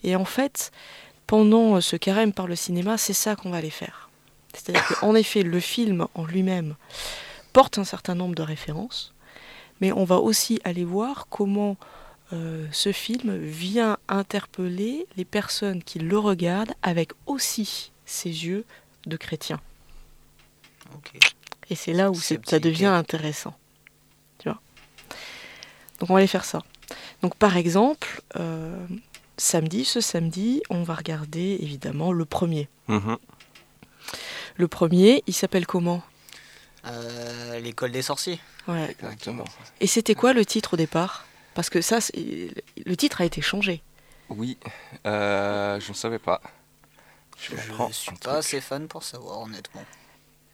Et en fait, pendant ce carême par le cinéma, c'est ça qu'on va aller faire. C'est-à-dire qu'en effet, le film en lui-même porte un certain nombre de références, mais on va aussi aller voir comment euh, ce film vient interpeller les personnes qui le regardent avec aussi ses yeux de chrétien. Et c'est là où ça devient intéressant. Tu vois? Donc on va aller faire ça. Donc par exemple, euh, samedi, ce samedi, on va regarder évidemment le premier. Mhm. Le premier, il s'appelle comment? Euh, L'école des sorciers. Ouais. Exactement. Et c'était quoi le titre au départ? Parce que ça, le titre a été changé. Oui, euh, je ne savais pas. Je Je suis pas assez fan pour savoir, honnêtement.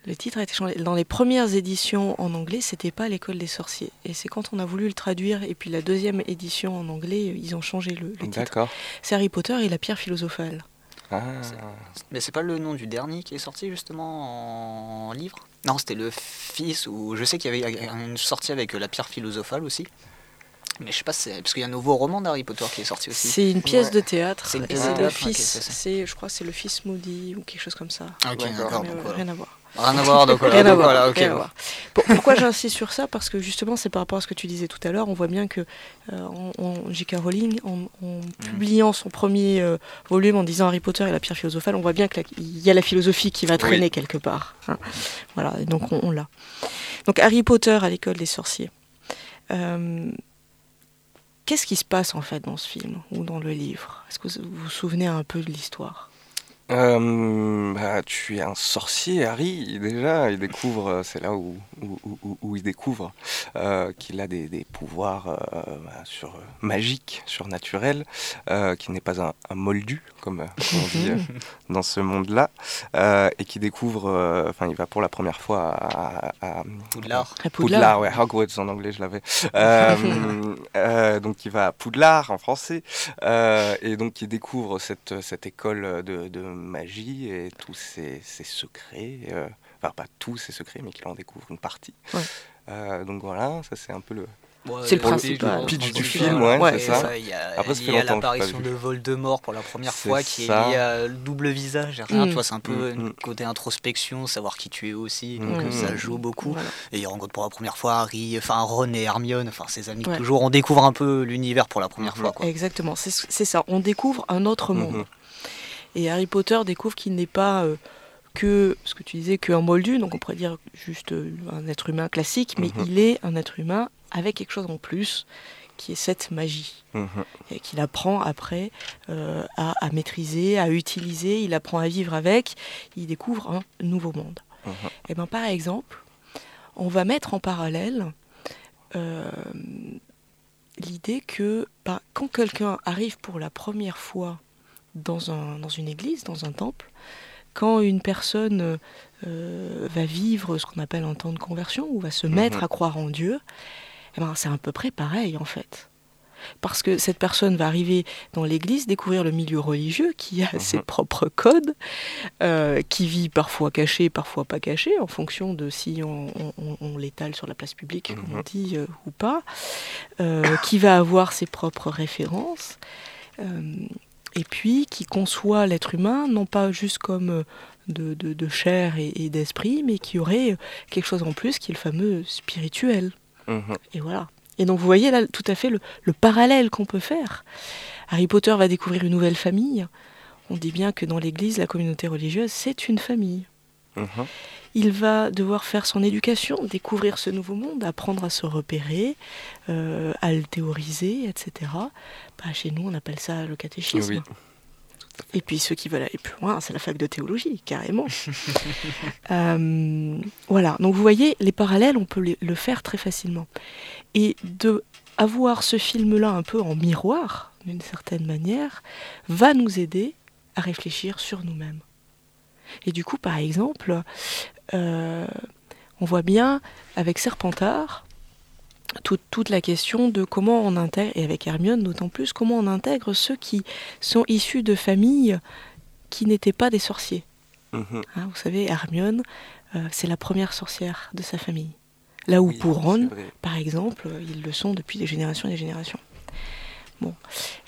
Le titre a été changé. Dans les premières éditions en anglais, c'était pas l'école des sorciers. Et c'est quand on a voulu le traduire, et puis la deuxième édition en anglais, ils ont changé le, le titre. D'accord. C'est Harry Potter et la pierre philosophale. Ah. Mais c'est pas le nom du dernier qui est sorti justement en livre? Non, c'était le fils, ou je sais qu'il y avait une sortie avec euh, la pierre philosophale aussi. Mais je sais pas, parce qu'il y a un nouveau roman d'Harry Potter qui est sorti aussi. C'est une pièce Ouais. de théâtre. C'est le fils. c'est je crois, que c'est le fils maudit ou quelque chose comme ça. Ah, ok, D'accord. d'accord. Mais, donc euh, voilà. rien à voir. Rien à voir, donc voilà. Rien à voir, voilà, ok. rien à voir. Pour- pourquoi j'insiste sur ça? Parce que justement, c'est par rapport à ce que tu disais tout à l'heure. On voit bien que euh, J.K. Rowling, en, Mm. en publiant son premier euh, volume en disant Harry Potter et la pierre philosophale, on voit bien qu'il y a la philosophie qui va traîner Oui. quelque part. hein. Voilà, donc on, on l'a. Donc Harry Potter à l'école des sorciers. Euh, Qu'est-ce qui se passe en fait dans ce film ou dans le livre? Est-ce que vous vous souvenez un peu de l'histoire? Euh, bah, tu es un sorcier, Harry. Déjà, il découvre, euh, c'est là où, où, où- où il découvre euh, qu'il a des, des pouvoirs euh, bah, sur, euh, magiques, surnaturels, euh, qu'il n'est pas un, un moldu, comme, comme on dit euh, dans ce monde-là, euh, et qui découvre, euh, enfin, il va pour la première fois à, à- à- Poudlard. À Poudlard. ouais, Hogwarts en anglais, je l'avais. Euh, euh, donc, il va à Poudlard en français, euh, et donc il découvre cette, cette école de, de magie et tous ses, ses secrets. euh, enfin, pas tous ses secrets, mais qu'il en découvre une partie. Ouais. Euh, donc voilà, ça c'est un peu le. C'est le principal. pitch du film, ouais, Ouais, c'est c'est ça. ça, il y a, Après, il y a l'apparition de Voldemort pour la première fois qui ça. est liée à le double visage. Rien, Mm. tu vois, c'est un peu Mm, un mm. côté introspection, savoir qui tu es aussi. Donc Mm. euh, ça joue beaucoup. Voilà. Et il rencontre pour la première fois Harry, enfin Ron et Hermione, enfin ses amis Ouais. toujours. On découvre un peu l'univers pour la première fois. Quoi. Exactement, c'est c'est ça. On découvre un autre monde. Et Harry Potter découvre qu'il n'est pas euh, que, ce que tu disais, qu'un moldu, donc on pourrait dire juste euh, un être humain classique, mais Mhm. il est un être humain avec quelque chose en plus, qui est cette magie, Mhm. et qu'il apprend après euh, à, à maîtriser, à utiliser, il apprend à vivre avec, il découvre un nouveau monde. Mhm. Et ben par exemple, on va mettre en parallèle euh, l'idée que bah, quand quelqu'un arrive pour la première fois dans, un, dans une église, dans un temple, quand une personne euh, va vivre ce qu'on appelle un temps de conversion, ou va se mettre Mhm. à croire en Dieu, eh ben, c'est à peu près pareil en fait. Parce que cette personne va arriver dans l'église, découvrir le milieu religieux qui a ses Mhm. propres codes, euh, qui vit parfois caché, parfois pas caché, en fonction de si on, on- on- on l'étale sur la place publique, comme on Mhm. dit, euh, ou pas, qui va avoir ses propres références, et puis qui conçoit l'être humain, non pas juste comme euh, de, de- de chair et, et d'esprit, mais qui aurait euh, quelque chose en plus qui est le fameux spirituel. Mhm. Et voilà. Et donc vous voyez là tout à fait le, le parallèle qu'on peut faire. Harry Potter va découvrir une nouvelle famille. On dit bien que dans l'Église, la communauté religieuse, c'est une famille. Mhm. Il va devoir faire son éducation, découvrir ce nouveau monde, apprendre à se repérer, euh, à le théoriser, etc. Bah, chez nous, on appelle ça le catéchisme. Oui, Et puis ceux qui veulent aller plus loin, c'est la fac de théologie, carrément. Euh, voilà, donc vous voyez, les parallèles, on peut les- le faire très facilement. Et de avoir ce film-là un peu en miroir, d'une certaine manière, va nous aider à réfléchir sur nous-mêmes. Et du coup, par exemple, euh, on voit bien avec Serpentard toute, toute la question de comment on intègre, et avec Hermione d'autant plus, comment on intègre ceux qui sont issus de familles qui n'étaient pas des sorciers. Mhm. Hein, vous savez, Hermione, euh, c'est la première sorcière de sa famille. Là où pour Ron, par exemple, ils le sont depuis des générations et des générations. Bon,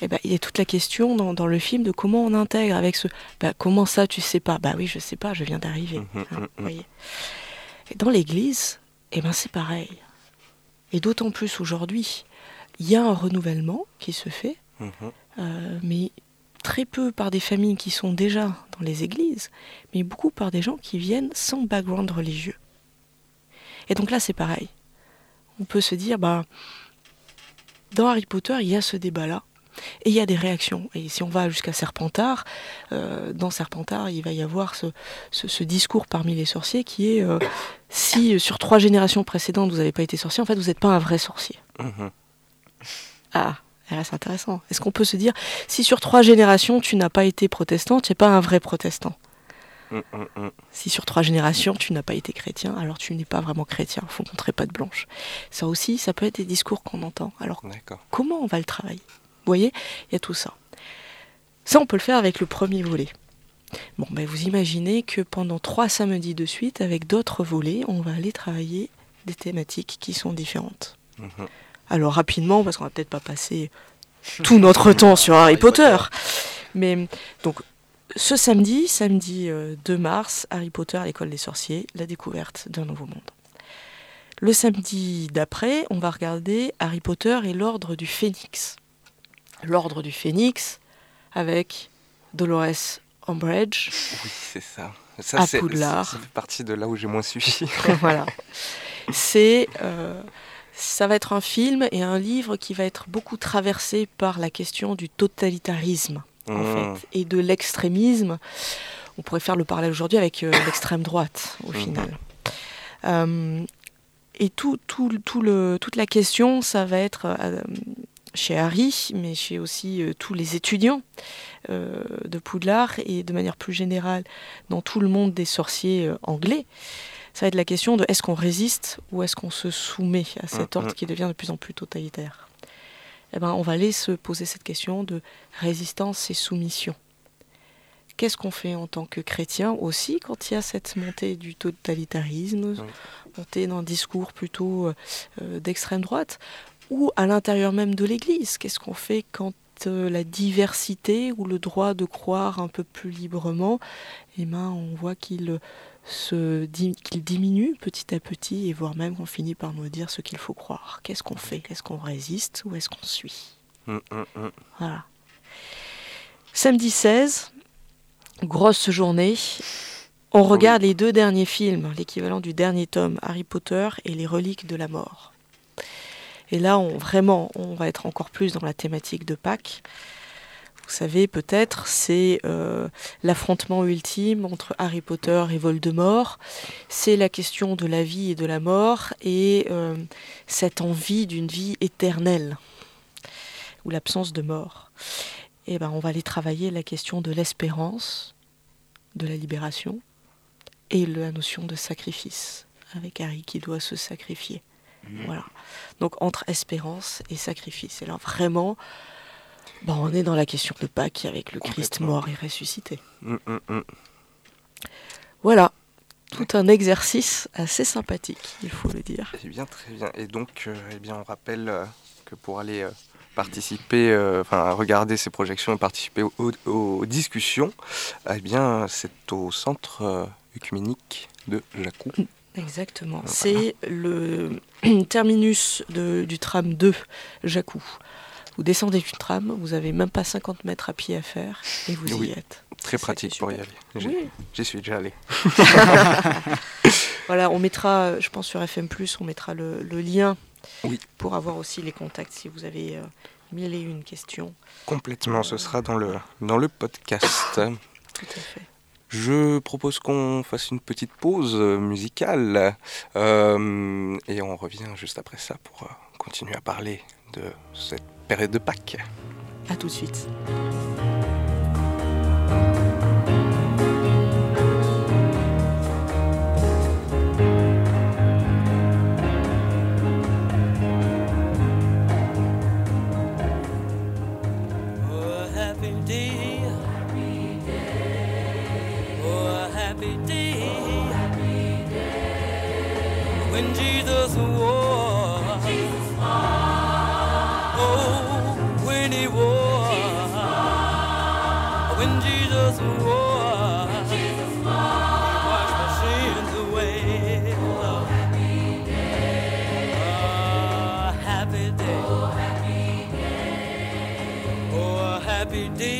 eh ben, il y a toute la question dans, dans le film de comment on intègre avec ce. Bah, comment ça, tu sais pas Bah oui, je sais pas, je viens d'arriver. Mhm, hein, mhm, vous voyez. Et dans l'Église, eh ben c'est pareil. Et d'autant plus aujourd'hui, il y a un renouvellement qui se fait, euh, mais très peu par des familles qui sont déjà dans les églises, mais beaucoup par des gens qui viennent sans background religieux. Et donc là, c'est pareil. On peut se dire, bah, dans Harry Potter, il y a ce débat-là. Et il y a des réactions. Et si on va jusqu'à Serpentard, euh, dans Serpentard, il va y avoir ce, ce- ce discours parmi les sorciers qui est euh, si euh, sur trois générations précédentes vous n'avez pas été sorcier, en fait vous n'êtes pas un vrai sorcier. Mhm. Ah, là c'est intéressant. Est-ce qu'on peut se dire si sur trois générations tu n'as pas été protestant, tu n'es pas un vrai protestant? Si sur trois générations tu n'as pas été chrétien, alors tu n'es pas vraiment chrétien, il faut montrer pas de blanche. Ça aussi, ça peut être des discours qu'on entend. Alors comment on va le travailler? Vous voyez, il y a tout ça. Ça, on peut le faire avec le premier volet. Bon, ben vous imaginez que pendant trois samedis de suite, avec d'autres volets, on va aller travailler des thématiques qui sont différentes. Mhm. Alors rapidement, parce qu'on va peut-être pas passer tout notre temps sur Harry Potter. Mais donc, ce samedi, samedi euh, 2 mars, Harry Potter à l'école des sorciers, la découverte d'un nouveau monde. Le samedi d'après, on va regarder Harry Potter et l'ordre du Phénix. L'ordre du Phénix avec Dolores Umbridge. Oui, c'est ça. Ça, À ça fait partie de là où j'ai moins suivi. voilà. C'est, euh, ça va être un film et un livre qui va être beaucoup traversé par la question du totalitarisme en Mm. fait, et de l'extrémisme. On pourrait faire le parallèle aujourd'hui avec euh, l'extrême droite au Mhm. final. Euh, et tout, tout, tout le, toute la question, ça va être euh, chez Harry, mais chez aussi tous les étudiants de Poudlard et de manière plus générale dans tout le monde des sorciers anglais. Ça va être la question de est-ce qu'on résiste ou est-ce qu'on se soumet à cet Mhm. ordre qui devient de plus en plus totalitaire? Eh ben, on va aller se poser cette question de résistance et soumission. Qu'est-ce qu'on fait en tant que chrétien aussi quand il y a cette montée du totalitarisme, montée d'un discours plutôt euh, euh, d'extrême droite, ou à l'intérieur même de l'Église? Qu'est-ce qu'on fait quand euh, la diversité ou le droit de croire un peu plus librement, eh ben, on voit qu'il qu'il diminue petit à petit et voire même qu'on finit par nous dire ce qu'il faut croire. Qu'est-ce qu'on fait? Est-ce qu'on résiste ou est-ce qu'on suit? Mm, mm, mm. Voilà. Samedi 16, grosse journée. On regarde les deux derniers films, l'équivalent du dernier tome, Harry Potter et les reliques de la mort. Et là, on, vraiment, on va être encore plus dans la thématique de Pâques. Vous savez, peut-être, c'est euh, l'affrontement ultime entre Harry Potter et Voldemort. C'est la question de la vie et de la mort et euh, cette envie d'une vie éternelle ou l'absence de mort. Et ben, on va aller travailler la question de l'espérance, de la libération et la notion de sacrifice, avec Harry qui doit se sacrifier. Voilà. Donc entre espérance et sacrifice. Et là, vraiment, ben, on est dans la question de Pâques avec le Christ mort et ressuscité. Mm, mm, mm. Voilà. Tout un exercice assez sympathique, il faut le dire. Eh bien, très bien. Et donc, euh, eh bien, on rappelle euh, que pour aller euh, participer, enfin, regarder ces projections et participer aux, aux- aux discussions, eh bien, c'est au centre œcuménique de Jacou. Exactement. C'est le terminus de- du tram 2, Jacou. Vous descendez du tram, vous avez même pas 50 mètres à pied à faire et vous Oui. y êtes. Très pratique pour y aller. J'y Oui. suis déjà allé. Voilà, on mettra, je pense sur FM+, on mettra le, le lien Oui. Pour avoir aussi les contacts si vous avez euh, mille et une questions. Complètement, ce sera dans le, dans le podcast. Tout à fait. Je propose qu'on fasse une petite pause musicale euh, et on revient juste après ça pour euh, continuer à parler de cette période de Pâques. À tout de suite. Happy day.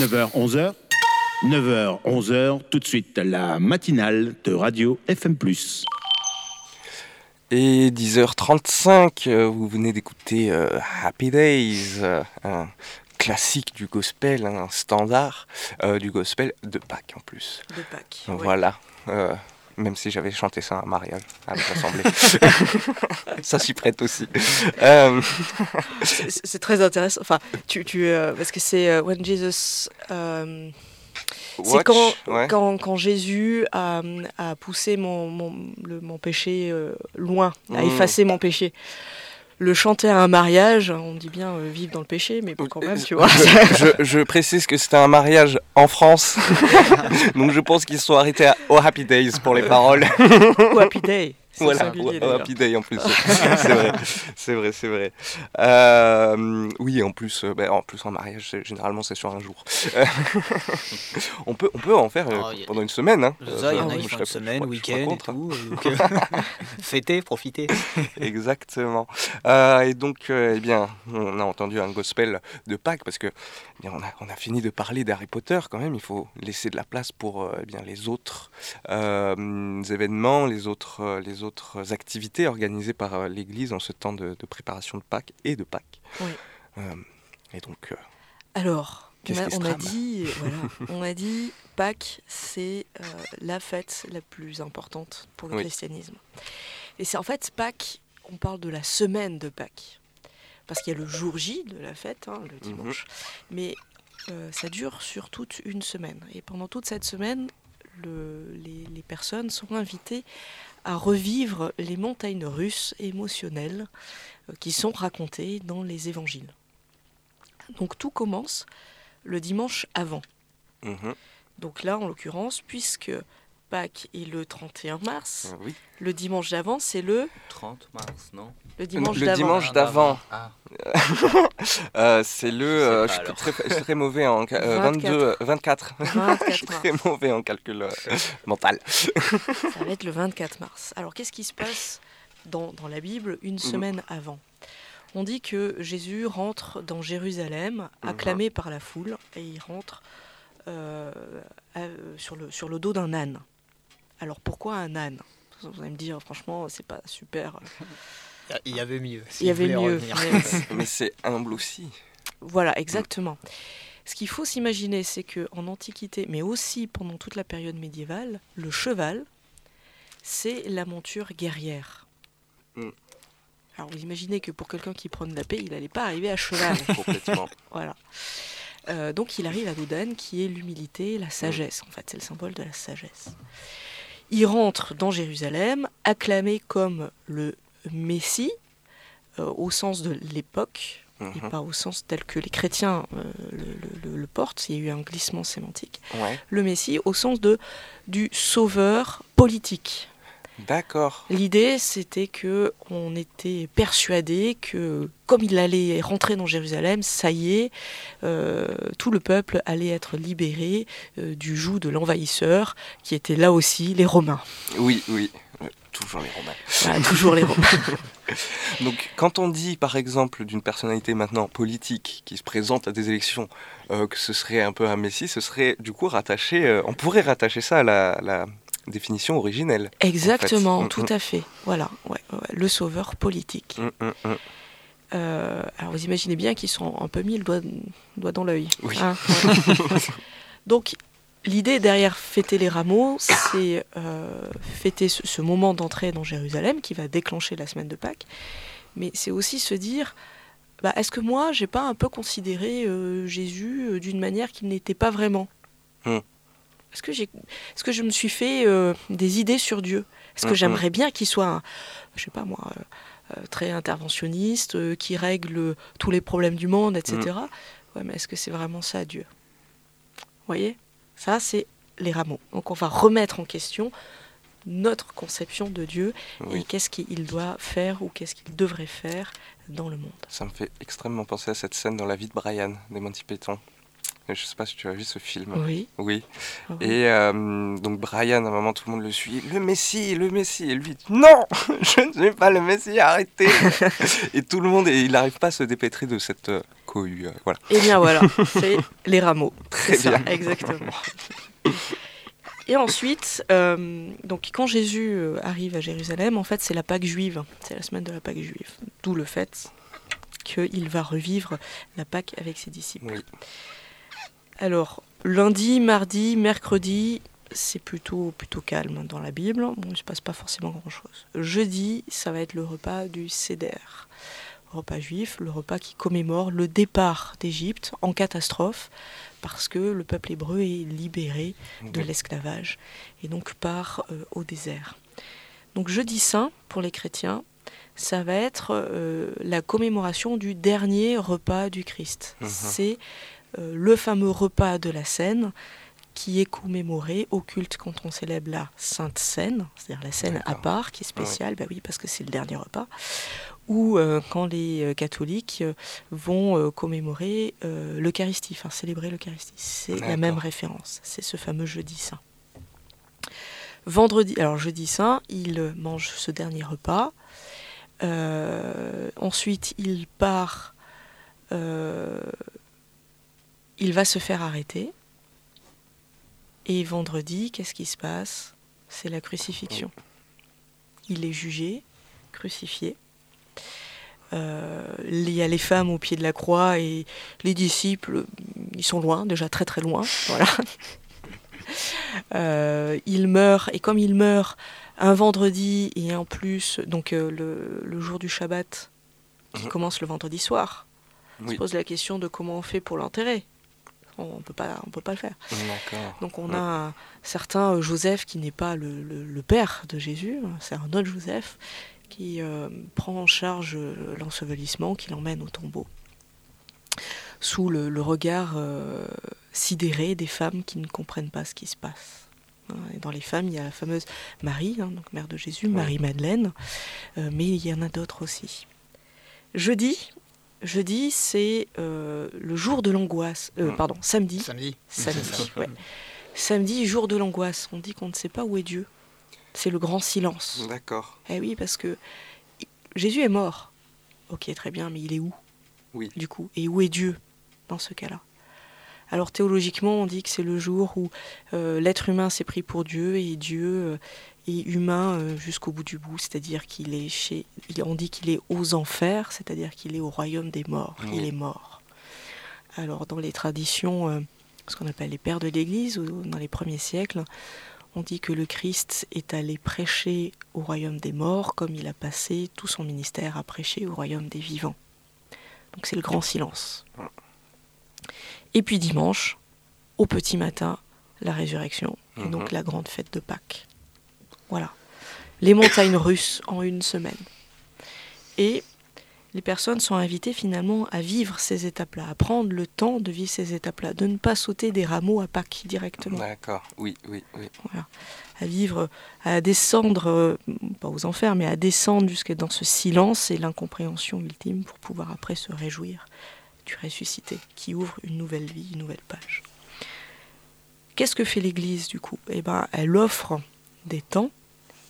9h, 11h. 9h, 11h, tout de suite la matinale de Radio FM+. Et 10h35, euh, vous venez d'écouter euh, Happy Days, euh, un classique du gospel, un standard euh, du gospel de Pâques en plus. De Pâques. ouais. Voilà. euh, même si j'avais chanté ça à un mariage, à l'assemblée. ça s'y prête aussi. Euh, C'est- très intéressant. Enfin, tu, tu, euh, parce que c'est euh, When Jesus. euh, c'est quand, ouais. quand, quand Jésus a, a poussé mon, mon, le- mon péché loin, a Mm. effacé mon péché. Le chanter à un mariage, on dit bien euh, vivre dans le péché, mais bon, quand même, tu vois. je, je- je précise que c'était un mariage en France, donc je pense qu'ils sont arrêtés à Oh Happy Days pour les paroles. Ou Happy Day. Voilà. Happy Day en plus. c'est vrai, c'est vrai, c'est vrai. Euh, oui, en plus, euh, ben, en plus en mariage, généralement c'est sur un jour. On peut, on peut en faire euh, Oh, pendant une semaine. Hein. Ça, il y en a une semaine, week-end hein. tout. donc, Fêtez, profitez. Exactement. Euh, et donc, euh, eh bien, on a entendu un gospel de Pâques parce que eh bien, on, a, on a fini de parler d'Harry Potter quand même. Il faut laisser de la place pour euh, eh bien, les autres euh, événements, les autres, euh, les autres activités organisées par euh, l'Église en ce temps de, de préparation de Pâques et de Pâques. Oui. Euh, et donc, euh, Alors, on a, on a dit, voilà, on a dit Pâques, c'est euh, la fête la plus importante pour le Oui. christianisme. Et c'est en fait Pâques, on parle de la semaine de Pâques. Parce qu'il y a le jour J de la fête, hein, le dimanche, mais ça dure sur toute une semaine. Et pendant toute cette semaine, le- les, les personnes sont invitées à revivre les montagnes russes émotionnelles euh, qui sont racontées dans les évangiles. Donc tout commence le dimanche avant. mhm, Donc là, en l'occurrence, puisque Pâques est le 31 mars, euh, oui. le dimanche d'avant, c'est le, 30 mars, non le dimanche le d'avant. dimanche d'avant. Ah. Euh, c'est le. euh, pas, je, suis alors. très, je suis très mauvais en. ca- euh, 22, euh, 24. 24 je suis très mauvais en calcul euh, mental. Ça va être le 24 mars. Alors qu'est-ce qui se passe dans, dans la Bible une semaine avant? On dit que Jésus rentre dans Jérusalem, acclamé par la foule, et il rentre euh, à- sur, le, sur le dos d'un âne. Alors pourquoi un âne? Vous allez me dire, franchement, c'est pas super. Il y avait mieux. Il y avait mieux. mais- c'est humble aussi. Voilà, exactement. Ce qu'il faut s'imaginer, c'est que en Antiquité, mais aussi pendant toute la période médiévale, le cheval, c'est la monture guerrière. Mm. Alors vous imaginez que pour quelqu'un qui prône la paix, il n'allait pas arriver à cheval. Complètement. voilà. Euh, donc il arrive à l'Odan, qui est l'humilité, la sagesse. En fait, c'est le symbole de la sagesse. Il rentre dans Jérusalem, acclamé comme le Messie, euh, au sens de l'époque, et Mhm. pas au sens tel que les chrétiens euh, le, le- le- le portent. Il y a eu un glissement sémantique. Ouais. Le Messie au sens de du sauveur politique. D'accord. L'idée, c'était que on était persuadé que, comme il allait rentrer dans Jérusalem, ça y est, euh, tout le peuple allait être libéré euh, du joug de l'envahisseur, qui étaient là aussi les Romains. Oui, oui. Euh, Toujours les Romains. Voilà, toujours les Romains. Donc, quand on dit, par exemple, d'une personnalité maintenant politique qui se présente à des élections, euh, que ce serait un peu un messie, ce serait du coup rattaché. euh, on pourrait rattacher ça à la, la définition originelle. Exactement, en fait. tout Mm, à fait. Voilà, ouais, ouais, le sauveur politique. mm, mm, mm. Euh, alors vous imaginez bien qu'ils sont un peu mis le doigt, doigt dans l'œil. Oui. hein. Donc l'idée derrière fêter les rameaux, c'est euh, fêter ce, ce moment d'entrée dans Jérusalem qui va déclencher la semaine de Pâques, mais c'est aussi se dire, bah, est-ce que moi j'ai pas un peu considéré euh, Jésus euh, d'une manière qu'il n'était pas vraiment? Est-ce que, j'ai, est-ce que je me suis fait euh, des idées sur Dieu? Est-ce que Mhm. j'aimerais bien qu'il soit, un- je sais pas moi, euh, euh, très interventionniste, euh, qui règle tous les problèmes du monde, etc. Ouais, mais est-ce que c'est vraiment ça, Dieu? Vous voyez? Ça, c'est les rameaux. Donc on va remettre en question notre conception de Dieu Oui. et qu'est-ce qu'il doit faire ou qu'est-ce qu'il devrait faire dans le monde. Ça me fait extrêmement penser à cette scène dans la vie de Brian, des Monty Python. Je sais pas si tu as vu ce film. Oui. Oui. Ah oui. Et euh, donc Brian, à un moment, tout le monde le suit. Le Messie, le Messie. Et lui, dit, non, je ne suis pas le Messie, arrêtez. et tout le monde, et il n'arrive pas à se dépêtrer de cette euh, cohue. euh, voilà. Eh bien voilà, c'est les rameaux. Très ça, bien. exactement. Et ensuite, euh, donc quand Jésus arrive à Jérusalem, en fait c'est la Pâque juive, c'est la semaine de la Pâque juive. D'où le fait qu'il va revivre la Pâque avec ses disciples. Alors, lundi, mardi, mercredi, c'est plutôt, plutôt calme dans la Bible. Bon, il ne se passe pas forcément grand-chose. Jeudi, ça va être le repas du Seder. Repas juif, le repas qui commémore le départ d'Égypte en catastrophe, parce que le peuple hébreu est libéré de l'esclavage et donc part euh, au désert. Donc jeudi saint, pour les chrétiens, ça va être euh, la commémoration du dernier repas du Christ. Mhm. C'est le fameux repas de la Seine qui est commémoré au culte quand on célèbre la Sainte Seine, c'est-à-dire la Seine à part, qui est spéciale, bah oui, parce que c'est le dernier repas, ou euh, quand les euh, catholiques euh, vont euh, commémorer euh, l'Eucharistie, enfin célébrer l'Eucharistie. C'est la même référence, c'est ce fameux jeudi saint. Vendredi, alors jeudi saint, il mange ce dernier repas. Euh, ensuite, il part. Il va se faire arrêter. Et vendredi, qu'est-ce qui se passe? C'est la crucifixion. Il est jugé, crucifié. Euh, il y a les femmes au pied de la croix et les disciples, ils sont loin, déjà très très loin. Voilà. Euh, il meurt, et comme il meurt un vendredi et en plus, donc euh, le, le jour du Shabbat, qui commence le vendredi soir, on se pose la question de comment on fait pour l'enterrer. On ne peut pas, on peut pas le faire. Donc on a un certain euh, Joseph qui n'est pas le, le- le père de Jésus, hein, c'est un autre Joseph qui euh, prend en charge euh, l'ensevelissement, qui l'emmène au tombeau, sous le, le regard euh, sidéré des femmes qui ne comprennent pas ce qui se passe. Hein, Et dans les femmes, il y a la fameuse Marie, hein, donc mère de Jésus, Marie-Madeleine, euh, mais il y en a d'autres aussi. Jeudi, jeudi c'est euh, le jour de l'angoisse. Euh, Pardon, samedi. Samedi. Samedi, ouais. Samedi, jour de l'angoisse. On dit qu'on ne sait pas où est Dieu. C'est le grand silence. D'accord. Eh oui, parce que Jésus est mort. Ok, très bien, mais il est où? Oui. Du coup, et où est Dieu dans ce cas-là? Alors théologiquement, on dit que c'est le jour où euh, l'être humain s'est pris pour Dieu et Dieu euh, est humain euh, jusqu'au bout du bout, c'est-à-dire qu'il est chez, on dit qu'il est aux enfers, c'est-à-dire qu'il est au royaume des morts. Il est mort. Alors dans les traditions, ce qu'on appelle les pères de l'Église, ou dans les premiers siècles, on dit que le Christ est allé prêcher au royaume des morts comme il a passé tout son ministère à prêcher au royaume des vivants. Donc c'est le grand silence. Et puis dimanche, au petit matin, la résurrection, et donc Mhm. la grande fête de Pâques. Voilà. Les montagnes russes en une semaine. Et les personnes sont invitées finalement à vivre ces étapes-là, à prendre le temps de vivre ces étapes-là, de ne pas sauter des rameaux à Pâques directement D'accord. Oui, oui, oui. voilà, à vivre, à descendre, euh, pas aux enfers, mais à descendre jusqu'à dans ce silence et l'incompréhension ultime pour pouvoir après se réjouir du ressuscité qui ouvre une nouvelle vie, une nouvelle page. Qu'est-ce que fait l'Église du coup? Eh ben, elle offre des temps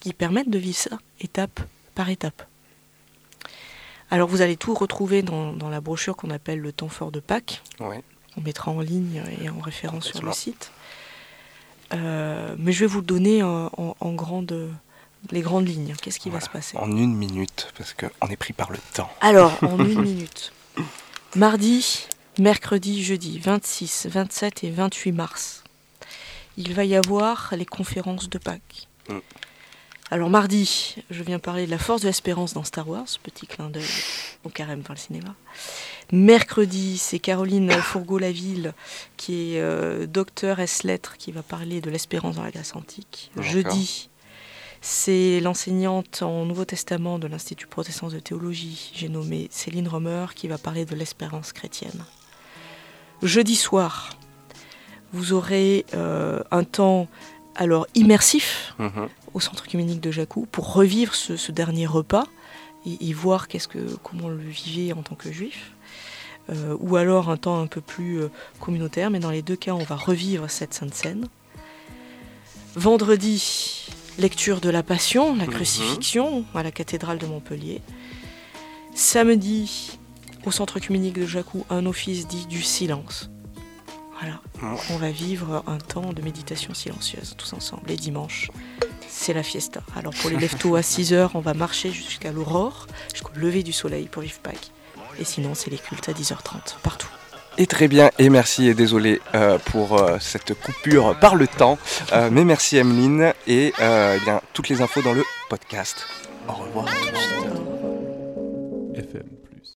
qui permettent de vivre ça étape par étape. Alors vous allez tout retrouver dans, dans la brochure qu'on appelle le temps fort de Pâques. Ouais. On mettra en ligne et en référence sur le site. Euh, mais je vais vous le donner en, en- en grande, les grandes lignes. Qu'est-ce qui va se passer? En une minute, parce qu'on est pris par le temps. Alors, en une minute. Mardi, mercredi, jeudi, 26, 27 et 28 mars, il va y avoir les conférences de Pâques. Mm. Alors mardi, je viens parler de la force de l'espérance dans Star Wars, petit clin d'œil au carême dans le cinéma. Mercredi, c'est Caroline Fourgeau-Laville, qui est euh, docteur S-lettres, qui va parler de l'espérance dans la Grèce antique. Jeudi, c'est l'enseignante en Nouveau Testament de l'Institut protestant de théologie, j'ai nommé Céline Romer, qui va parler de l'espérance chrétienne. Jeudi soir, vous aurez euh, un temps alors immersif Mhm. au centre communique de Jacou pour revivre ce, ce dernier repas et, et voir qu'est-ce que, comment on le vivait en tant que juif. Euh, ou alors un temps un peu plus euh, communautaire, mais dans les deux cas, on va revivre cette sainte scène. Vendredi, lecture de la Passion, la Mhm. crucifixion à la cathédrale de Montpellier. Samedi, au centre communique de Jacou, un office dit du silence. Voilà, on va vivre un temps de méditation silencieuse tous ensemble. Et dimanche, c'est la fiesta. Alors pour les lève-tôt à 6h, on va marcher jusqu'à l'aurore, jusqu'au lever du soleil pour vivre Pâques. Et sinon, c'est les cultes à 10h30, partout. Et très bien, et merci et désolé euh, pour euh, cette coupure par le temps. Euh, mais merci Emeline et euh, eh bien, toutes les infos dans le podcast. Au revoir. FM.